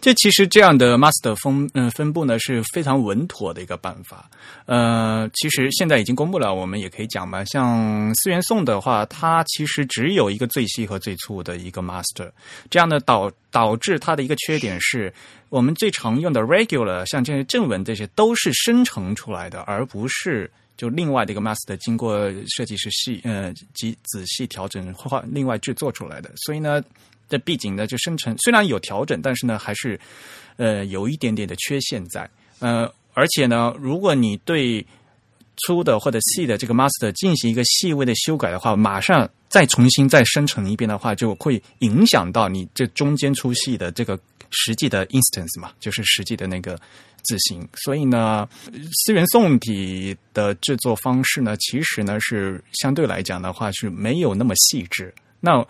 这其实这样的 master 分嗯分布呢是非常稳妥的一个办法。呃，其实现在已经公布了，我们也可以讲嘛。像思源颂的话，它其实只有一个最细和最粗的一个 master。这样呢导导致它的一个缺点是，我们最常用的 regular 像这些正文这些都是生成出来的，而不是就另外的一个 master 经过设计师细呃及仔细调整或另外制作出来的。所以呢。这背景呢，就生成虽然有调整，但是呢，还是呃有一点点的缺陷在。呃，而且呢，如果你对粗的或者细的这个 master 进行一个细微的修改的话，马上再重新再生成一遍的话，就会影响到你这中间粗细的这个实际的 instance 嘛，就是实际的那个字形。所以呢，思源宋体的制作方式呢，其实呢是相对来讲的话是没有那么细致。那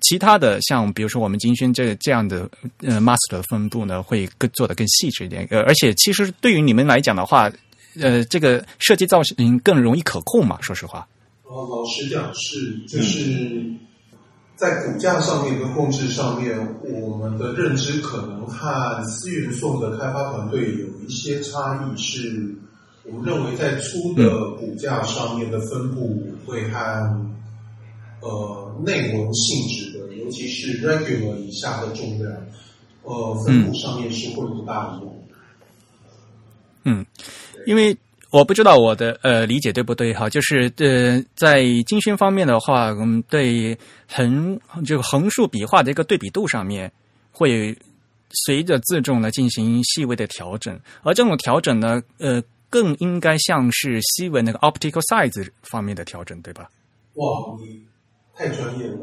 其他的像比如说我们金轩这这样的呃 master 的分布呢，会更做的更细致一点。呃，而且其实对于你们来讲的话，呃，这个设计造型更容易可控嘛，说实话。呃，老实讲是，就是在骨架上面跟控制上面，我们的认知可能和思源颂的开发团队有一些差异，是我们认为在粗的骨架上面的分布会和呃内容性质的，尤其是 regular 以下的重量，呃，分布上面是会不大一样。嗯，因为我不知道我的呃理解对不对哈，就是呃在金星方面的话，我们对横这个横竖笔画的一个对比度上面，会随着字重呢进行细微的调整，而这种调整呢，呃，更应该像是西文那个 optical size 方面的调整，对吧？哇，你太专业了。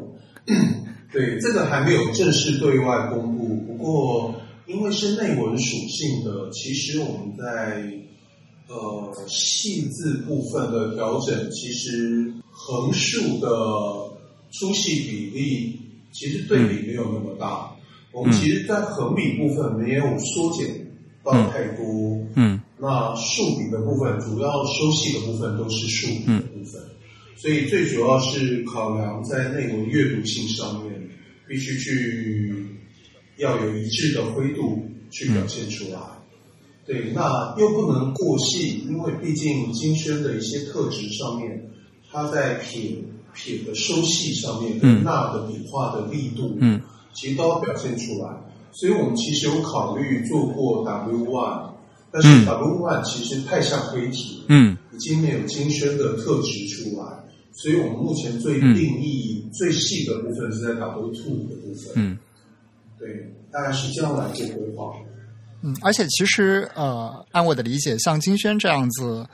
对，这个还没有正式对外公布，不过。因为是内文属性的，其实我们在呃细字部分的调整，其实横竖的粗细比例其实对比没有那么大。我们其实，在横笔部分没有缩减到太多。嗯。那竖笔的部分，主要收细的部分都是竖笔的部分，所以最主要是考量在内容阅读性上面，必须去。要有一致的灰度去表现出来，对，那又不能过细，因为毕竟金宣的一些特质上面，它在撇撇的收细上面，跟捺的笔画的力度，嗯，其实都要表现出来。所以我们其实有考虑做过 W one，但是 W one 其实太像灰体，嗯，已经没有金宣的特质出来，所以我们目前最定义最细的部分是在 W two 的部分，嗯。对，大概是这样来做规划。嗯，而且其实呃，按我的理解，像金轩这样子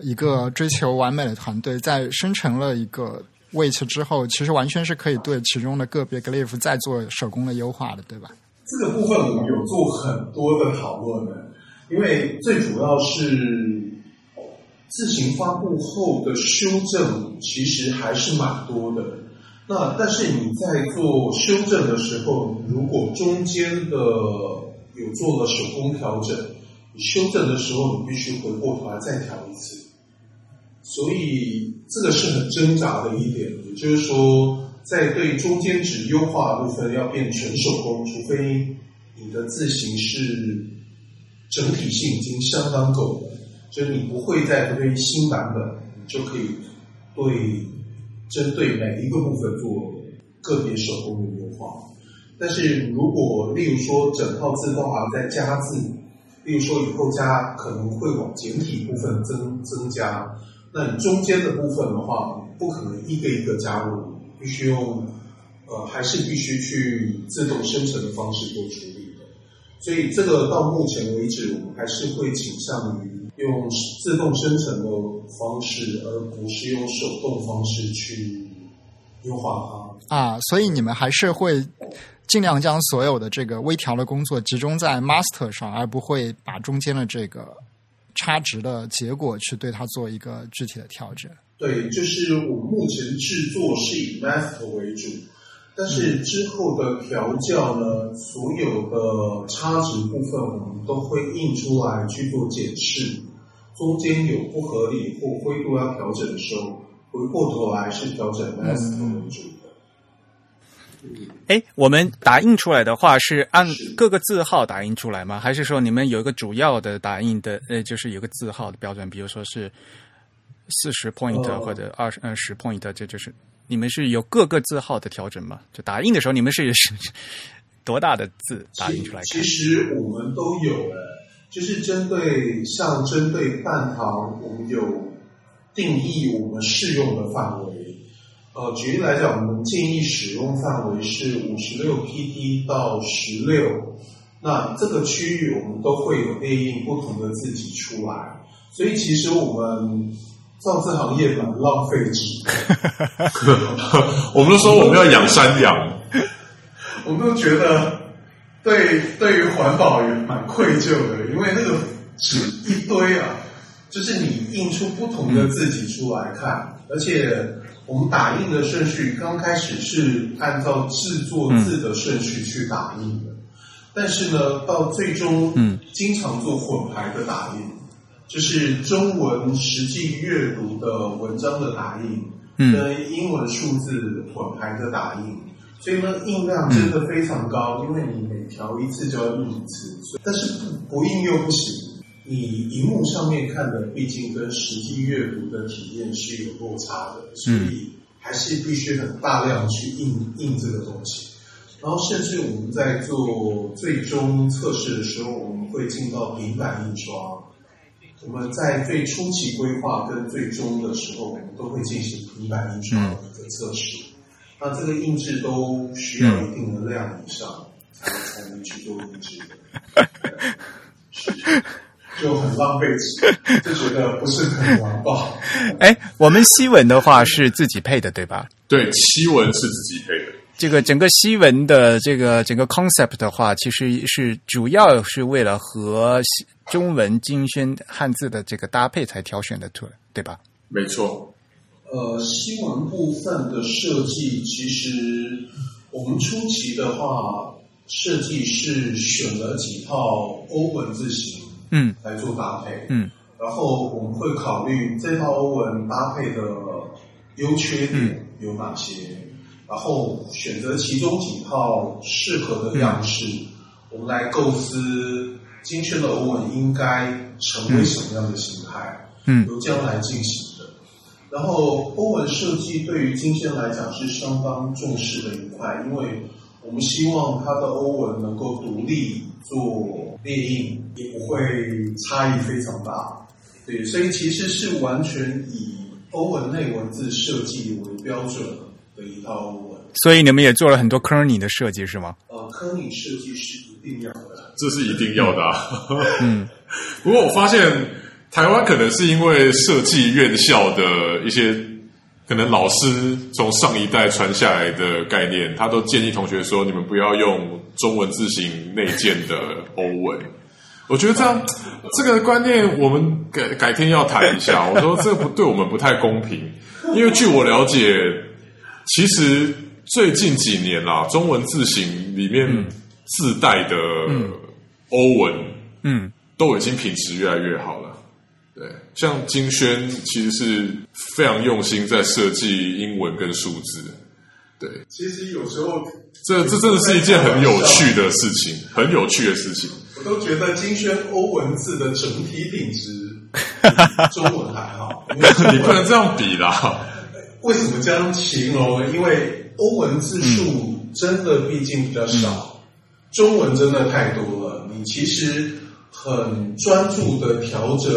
一个追求完美的团队，在生成了一个 weight 之后，其实完全是可以对其中的个别 glyph 再做手工的优化的，对吧？这个部分我们有做很多的讨论的，因为最主要是自行发布后的修正，其实还是蛮多的。那但是你在做修正的时候，如果中间的有做了手工调整，你修正的时候你必须回过头来再调一次，所以这个是很挣扎的一点。也就是说，在对中间值优化部分要变纯手工，除非你的字形是整体性已经相当够了，就是你不会再推新版本，你就可以对。针对每一个部分做个别手工的优化，但是如果例如说整套字都还在加字，例如说以后加可能会往简体部分增增加，那你中间的部分的话，不可能一个一个加入，必须用呃还是必须去自动生成的方式做处理的，所以这个到目前为止，我们还是会倾向于。用自动生成的方式，而不是用手动方式去优化它啊。所以你们还是会尽量将所有的这个微调的工作集中在 master 上，而不会把中间的这个差值的结果去对它做一个具体的调整。对，就是我目前制作是以 master 为主，但是之后的调教呢，所有的差值部分我们都会印出来去做检视。中间有不合理或灰度要调整的时候，回过头来是调整 master 为主的。哎，我们打印出来的话是按各个字号打印出来吗？还是说你们有一个主要的打印的呃，就是有个字号的标准，比如说是四十 point 或者二十呃十 point，这就是你们是有各个字号的调整吗？就打印的时候，你们是是多大的字打印出来？其实我们都有了。就是针对像针对半糖，我们有定义我们适用的范围。呃，举例来讲，我们建议使用范围是五十六 pt 到十六。那这个区域我们都会有列印不同的字体出来。所以其实我们造字行业蛮浪费纸的。我们都说我们要养山羊，我们都觉得对对于环保也蛮愧疚的，因为那个纸一堆啊，就是你印出不同的字体出来看，而且我们打印的顺序刚开始是按照制作字的顺序去打印的，但是呢，到最终，嗯，经常做混排的打印，就是中文实际阅读的文章的打印，嗯跟英文数字混排的打印。所以呢，印量真的非常高，因为你每调一次就要印一次，但是不不印又不行。你荧幕上面看的，毕竟跟实际阅读的体验是有落差的，所以还是必须很大量去印印这个东西。然后，甚至我们在做最终测试的时候，我们会进到平板印刷。我们在最初期规划跟最终的时候，我们都会进行平板印刷的一个测试。那这个印制都需要一定的量以上，才才能去做印制的，是就很浪费纸，就觉得不是很环保。哎，我们西文的话是自己配的，对吧？对，西文是自己配的。这个整个西文的这个整个 concept 的话，其实是主要是为了和西中文金宣汉字的这个搭配才挑选的出来，对吧？没错，呃，西文部分的设计，其实我们初期的话，设计是选了几套欧文字型嗯。来做搭配，嗯。然后我们会考虑这套欧文搭配的优缺点有哪些，然后选择其中几套适合的样式，我们来构思今天的欧文应该成为什么样的形态，嗯。由这样来进行的。然后欧文设计对于今天来讲是相当重视的一块，因为我们希望它的欧文能够独立做列印，也不会差异非常大。对，所以其实是完全以欧文类文字设计为标准的一套欧文。所以你们也做了很多 Kearney 的设计是吗？呃，科尼设计是一定要的。这是一定要的、啊。嗯，不过我发现台湾可能是因为设计院校的一些可能老师从上一代传下来的概念，他都建议同学说，你们不要用中文字型内建的欧文。我觉得这样这个观念，我们改改天要谈一下。我说 这个不对我们不太公平，因为据我了解，其实最近几年啦，中文字形里面自带的欧文，嗯都已经品质越来越好了。对，像金轩其实是非常用心在设计英文跟数字。对，其实有时候这这真的是一件很有趣的事情，很有趣的事情。我都觉得金轩欧文字的整体品质比中文还好。你不能这样比啦。为什么这样形容呢？因为欧文字数真的毕竟比较少，中文真的太多了。你其实很专注的调整，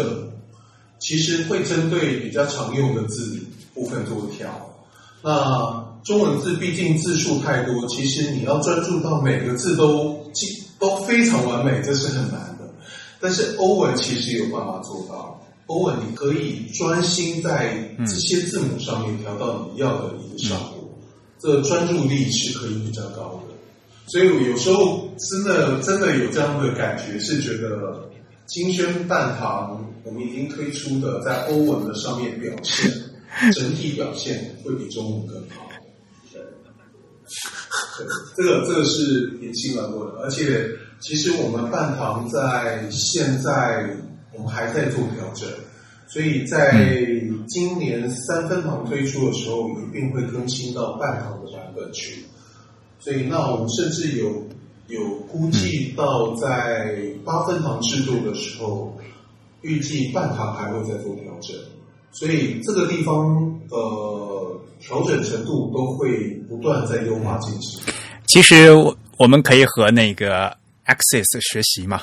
其实会针对比较常用的字部分做调。那中文字毕竟字数太多，其实你要专注到每个字都记都非常完美，这是很难的。但是欧文其实有办法做到。欧文你可以专心在这些字母上面调到你要的一个效果，这专注力是可以比较高的。所以我有时候真的真的有这样的感觉，是觉得金轩蛋堂我们已经推出的在欧文的上面表现，整体表现会比中文更好。这个这个是平心而论，而且其实我们半堂在现在我们还在做调整，所以在今年三分堂推出的时候，一定会更新到半堂的版本去。所以那我们甚至有有估计到在八分堂制作的时候，预计半糖还会再做调整。所以这个地方呃调整程度都会不断在优化进行。其实我我们可以和那个 Access 学习嘛。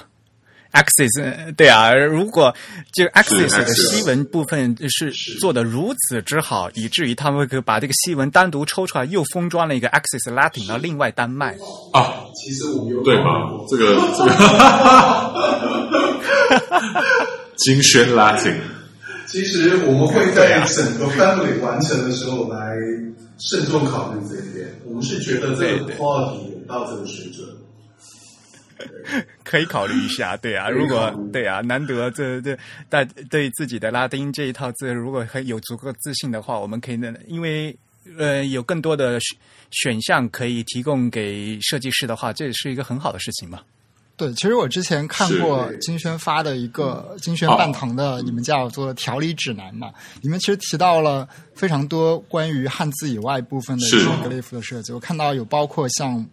Access 呃对啊，如果就 Access 的西文部分是做的如此之好，以至于他们会把这个西文单独抽出来，又封装了一个 Access Latin，然后另外单卖。啊，其实我们有对吧？这个这个金轩 Latin，其实我们会在整个 family 完成的时候来慎重考虑这一点。我们是觉得这个 quality 有到这个水准。可以考虑一下，对啊，如果对啊，难得这这大对自己的拉丁这一套字，如果很有足够自信的话，我们可以呢，因为呃有更多的选选项可以提供给设计师的话，这也是一个很好的事情嘛。对，其实我之前看过金轩发的一个金轩半堂的，你们叫做调理指南嘛，里面其实提到了非常多关于汉字以外部分的一些格列夫的设计。我看到有包括像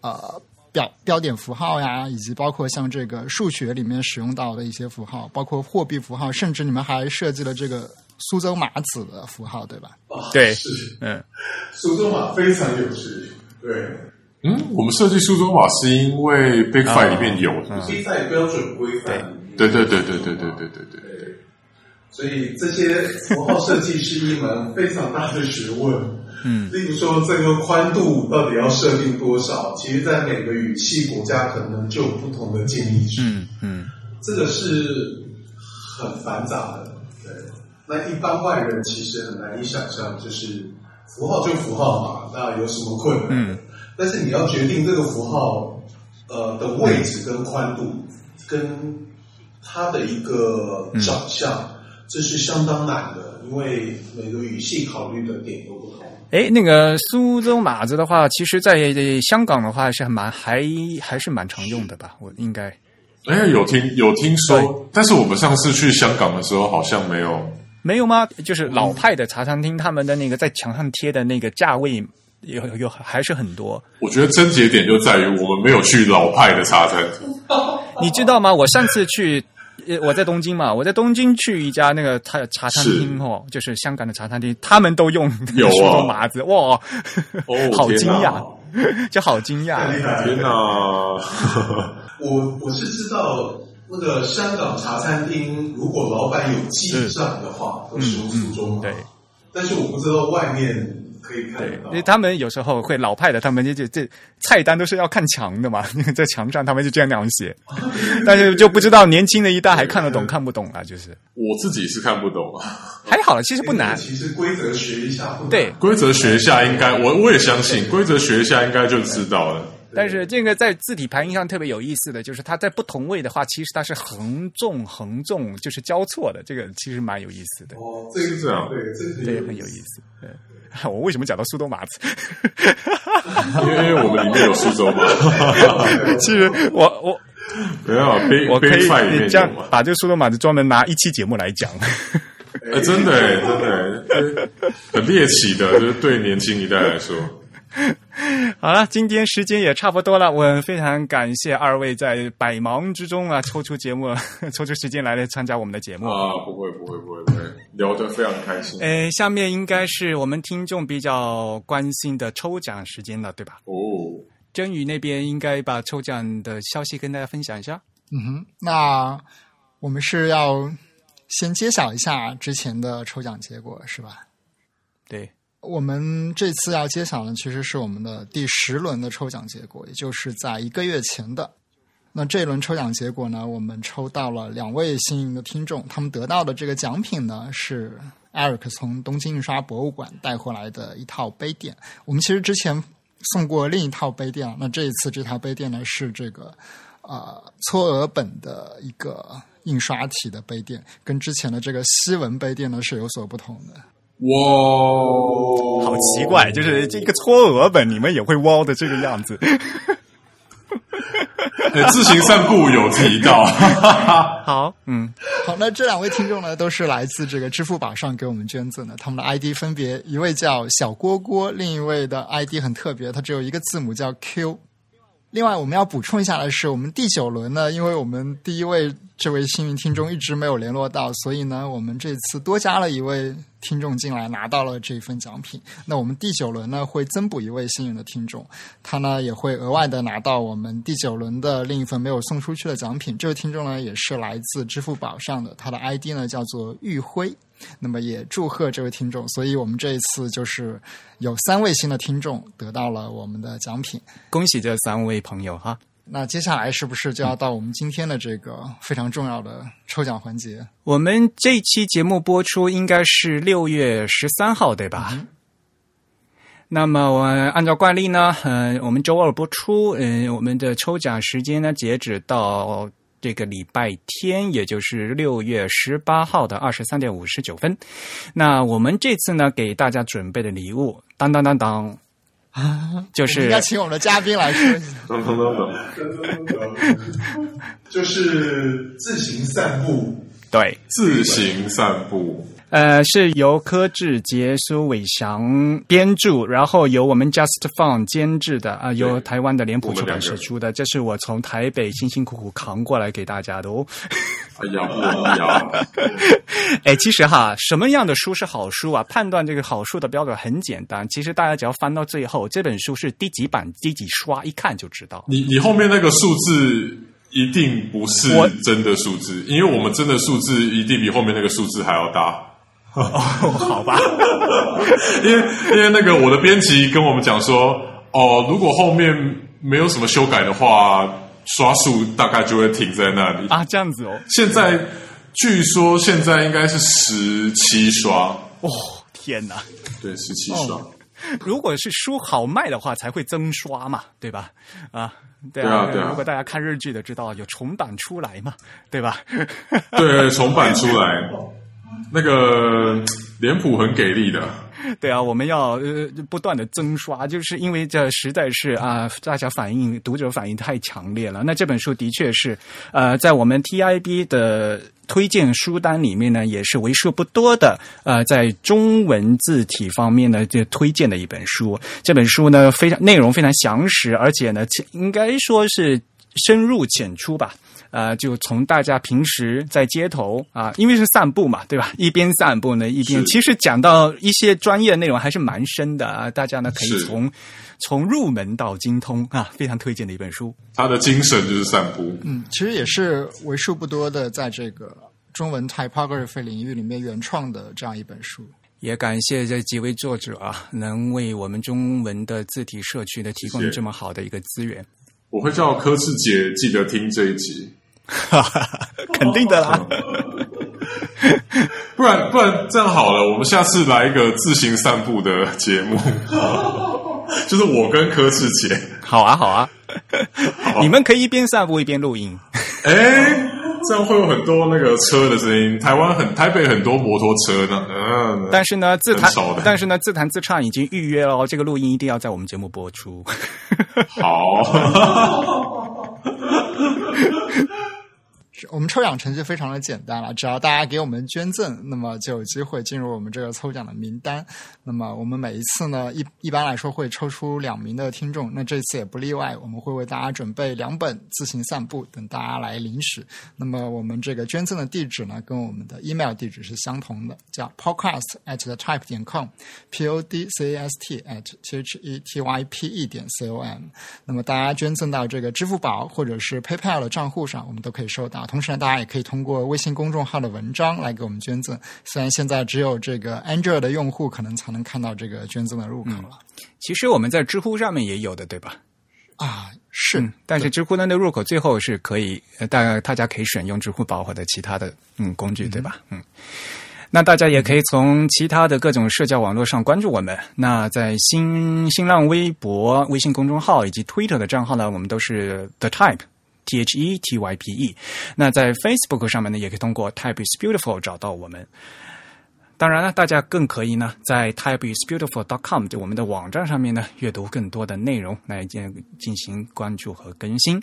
呃标标点符号呀，以及包括像这个数学里面使用到的一些符号，包括货币符号，甚至你们还设计了这个苏州马子的符号，对吧？对，是，嗯，苏州马非常有趣，对。嗯，我们设计苏州码是因为 Big Five 里面有，是在标准规范。对对对对对对对对对。所以这些符号设计是一门非常大的学问。嗯，例如说这个宽度到底要设定多少，其实在每个语系国家可能就有不同的建议值。嗯嗯，这个是很繁杂的。对，那一般外人其实很难以想象，就是符号就符号嘛，那有什么困难？嗯。但是你要决定这个符号，呃的位置跟宽度，跟它的一个长相，这是相当难的，因为每个语系考虑的点都不同。哎，那个苏州码子的话，其实在香港的话是蛮还还是蛮常用的吧？我应该。哎，有听有听说，但是我们上次去香港的时候好像没有。没有吗？就是老派的茶餐厅，他们的那个在墙上贴的那个价位。有有还是很多，我觉得症结点就在于我们没有去老派的茶餐厅。你知道吗？我上次去，我在东京嘛，我在东京去一家那个茶茶餐厅哦，就是香港的茶餐厅，他们都用有啊麻子哇，哦，好惊讶，就好惊讶，天哪！我我是知道那个香港茶餐厅，如果老板有记账的话，都是用苏州对，但是我不知道外面。可以看因为他们有时候会老派的，他们就就这菜单都是要看墙的嘛，在墙上他们就这样那样写，但是就不知道年轻的一代还看得懂看不懂啊？就是我自己是看不懂啊，还好了，其实不难。其实规则学一下，对规则学一下应该，我我也相信规则学一下应该就知道了。但是这个在字体排印上特别有意思的就是，它在不同位的话，其实它是横纵横纵就是交错的，这个其实蛮有意思的。哦，这是这样，对，这对很有意思。对。我为什么讲到苏州马子？因为我们里面有苏州嘛。其实我我没有，我可以这样把这个苏州马子专门拿一期节目来讲。呃，真的，真的，很猎奇的，就是对年轻一代来说。好了，今天时间也差不多了，我非常感谢二位在百忙之中啊抽出节目，抽出时间来来参加我们的节目啊！不会不会不会不会，聊得非常开心。哎，下面应该是我们听众比较关心的抽奖时间了，对吧？哦，真宇那边应该把抽奖的消息跟大家分享一下。嗯哼，那我们是要先揭晓一下之前的抽奖结果，是吧？对。我们这次要揭晓的其实是我们的第十轮的抽奖结果，也就是在一个月前的。那这一轮抽奖结果呢，我们抽到了两位幸运的听众，他们得到的这个奖品呢是 Eric 从东京印刷博物馆带回来的一套杯垫。我们其实之前送过另一套杯垫，那这一次这套杯垫呢是这个呃搓额本的一个印刷体的杯垫，跟之前的这个西文杯垫呢是有所不同的。哇，好奇怪，就是这个搓额本，你们也会哇的这个样子。自行散步有提到，好，嗯，好，那这两位听众呢，都是来自这个支付宝上给我们捐赠的，他们的 ID 分别一位叫小锅锅，另一位的 ID 很特别，它只有一个字母叫 Q。另外，我们要补充一下的是，我们第九轮呢，因为我们第一位这位幸运听众一直没有联络到，所以呢，我们这次多加了一位听众进来，拿到了这一份奖品。那我们第九轮呢，会增补一位幸运的听众，他呢也会额外的拿到我们第九轮的另一份没有送出去的奖品。这位听众呢，也是来自支付宝上的，他的 ID 呢叫做玉辉。那么也祝贺这位听众，所以我们这一次就是有三位新的听众得到了我们的奖品，恭喜这三位朋友哈！那接下来是不是就要到我们今天的这个非常重要的抽奖环节？我们这期节目播出应该是六月十三号，对吧？那么我按照惯例呢，嗯、我们周二播出，嗯、我们的抽奖时间呢，截止到这个礼拜天，也就是六月十八号的二十三点五十九分。那我们这次呢，给大家准备的礼物，当当当当，啊就是应该请我们的嘉宾来说一下。等等等等，就是自行散步，对，自行散步。呃，是由柯志杰、苏伟祥编著，然后由我们 Just Fun 监制的啊、由台湾的脸谱出版社出的。这是我从台北辛辛苦苦扛过来给大家的哦。哎呀，哎呀，哎，其实哈，什么样的书是好书啊？判断这个好书的标准很简单，其实大家只要翻到最后，这本书是第几版、第几刷，一看就知道。你你后面那个数字一定不是真的数字，因为我们真的数字一定比后面那个数字还要大。哦，好吧，因为因为那个我的编辑跟我们讲说，哦，如果后面没有什么修改的话，刷数大概就会停在那里。啊，这样子哦，现在据说现在应该是十七刷，哦，天哪！对，十七刷。如果是书好卖的话，才会增刷嘛，对吧？啊，对对啊对啊如果大家看日剧的知道有重版出来嘛，对吧？对，重版出来，那个 脸谱很给力的。对啊，我们要呃不断的增刷，就是因为这实在是啊、大家反应读者反应太强烈了。那这本书的确是呃，在我们 TIB 的推荐书单里面呢，也是为数不多的呃，在中文字体方面呢，就推荐的一本书。这本书呢，非常内容非常详实，而且呢，应该说是深入浅出吧。呃，就从大家平时在街头啊，因为是散步嘛，对吧？一边散步呢，一边其实讲到一些专业内容还是蛮深的啊。大家呢可以从从入门到精通啊，非常推荐的一本书。他的精神就是散步。嗯，其实也是为数不多的在这个中文 typography 领域里面原创的这样一本书。也感谢这几位作者啊，能为我们中文的字体社区呢提供这么好的一个资源。我会叫柯志杰记得听这一集，肯定的啦。不然不然这样好了，我们下次来一个自行散步的节目，就是我跟柯志杰。好啊，好啊，你们可以一边散步一边录音。哎，这样会有很多那个车的声音。台湾很台北很多摩托车呢，嗯，但是呢，自弹但是呢，自弹自唱已经预约了哦，这个录音一定要在我们节目播出。好，我们抽奖程序非常的简单了，只要大家给我们捐赠，那么就有机会进入我们这个抽奖的名单。那么我们每一次呢，一一般来说会抽出两名的听众，那这次也不例外，我们会为大家准备两本自行散步，等大家来领取。那么我们这个捐赠的地址呢，跟我们的 email 地址是相同的，叫 podcast at the type 点 com，p o d c a s t at t h e t y p e 点 c o m。那么大家捐赠到这个支付宝或者是 PayPal 的账户上，我们都可以收到。同时呢，大家也可以通过微信公众号的文章来给我们捐赠。虽然现在只有这个 Android 的用户可能才能看到这个捐赠的入口了、其实我们在知乎上面也有的，对吧？啊，是。嗯，但是知乎呢的入口最后是可以，呃大家大家可以选用支付宝或者其他的嗯工具，对吧？嗯。那大家也可以从其他的各种社交网络上关注我们。那在新新浪微博、微信公众号以及 Twitter 的账号呢，我们都是 The Type。T H E T Y P E，那在 Facebook 上面呢，也可以通过 Type is Beautiful 找到我们。当然了，大家更可以呢，在 typeisbeautiful.com 就我们的网站上面呢，阅读更多的内容来进进行关注和更新。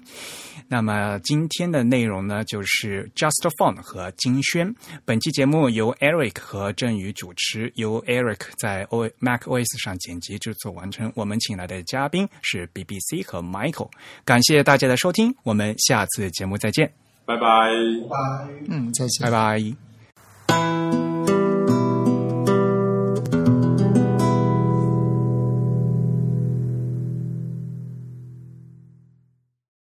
那么今天的内容呢，就是 Just Fun 和金轩。本期节目由 Eric 和郑宇主持，由 Eric 在 O Mac OS 上剪辑制作完成。我们请来的嘉宾是 BBC 和 Michael。感谢大家的收听，我们下次节目再见，拜拜。拜。嗯，再见。拜拜。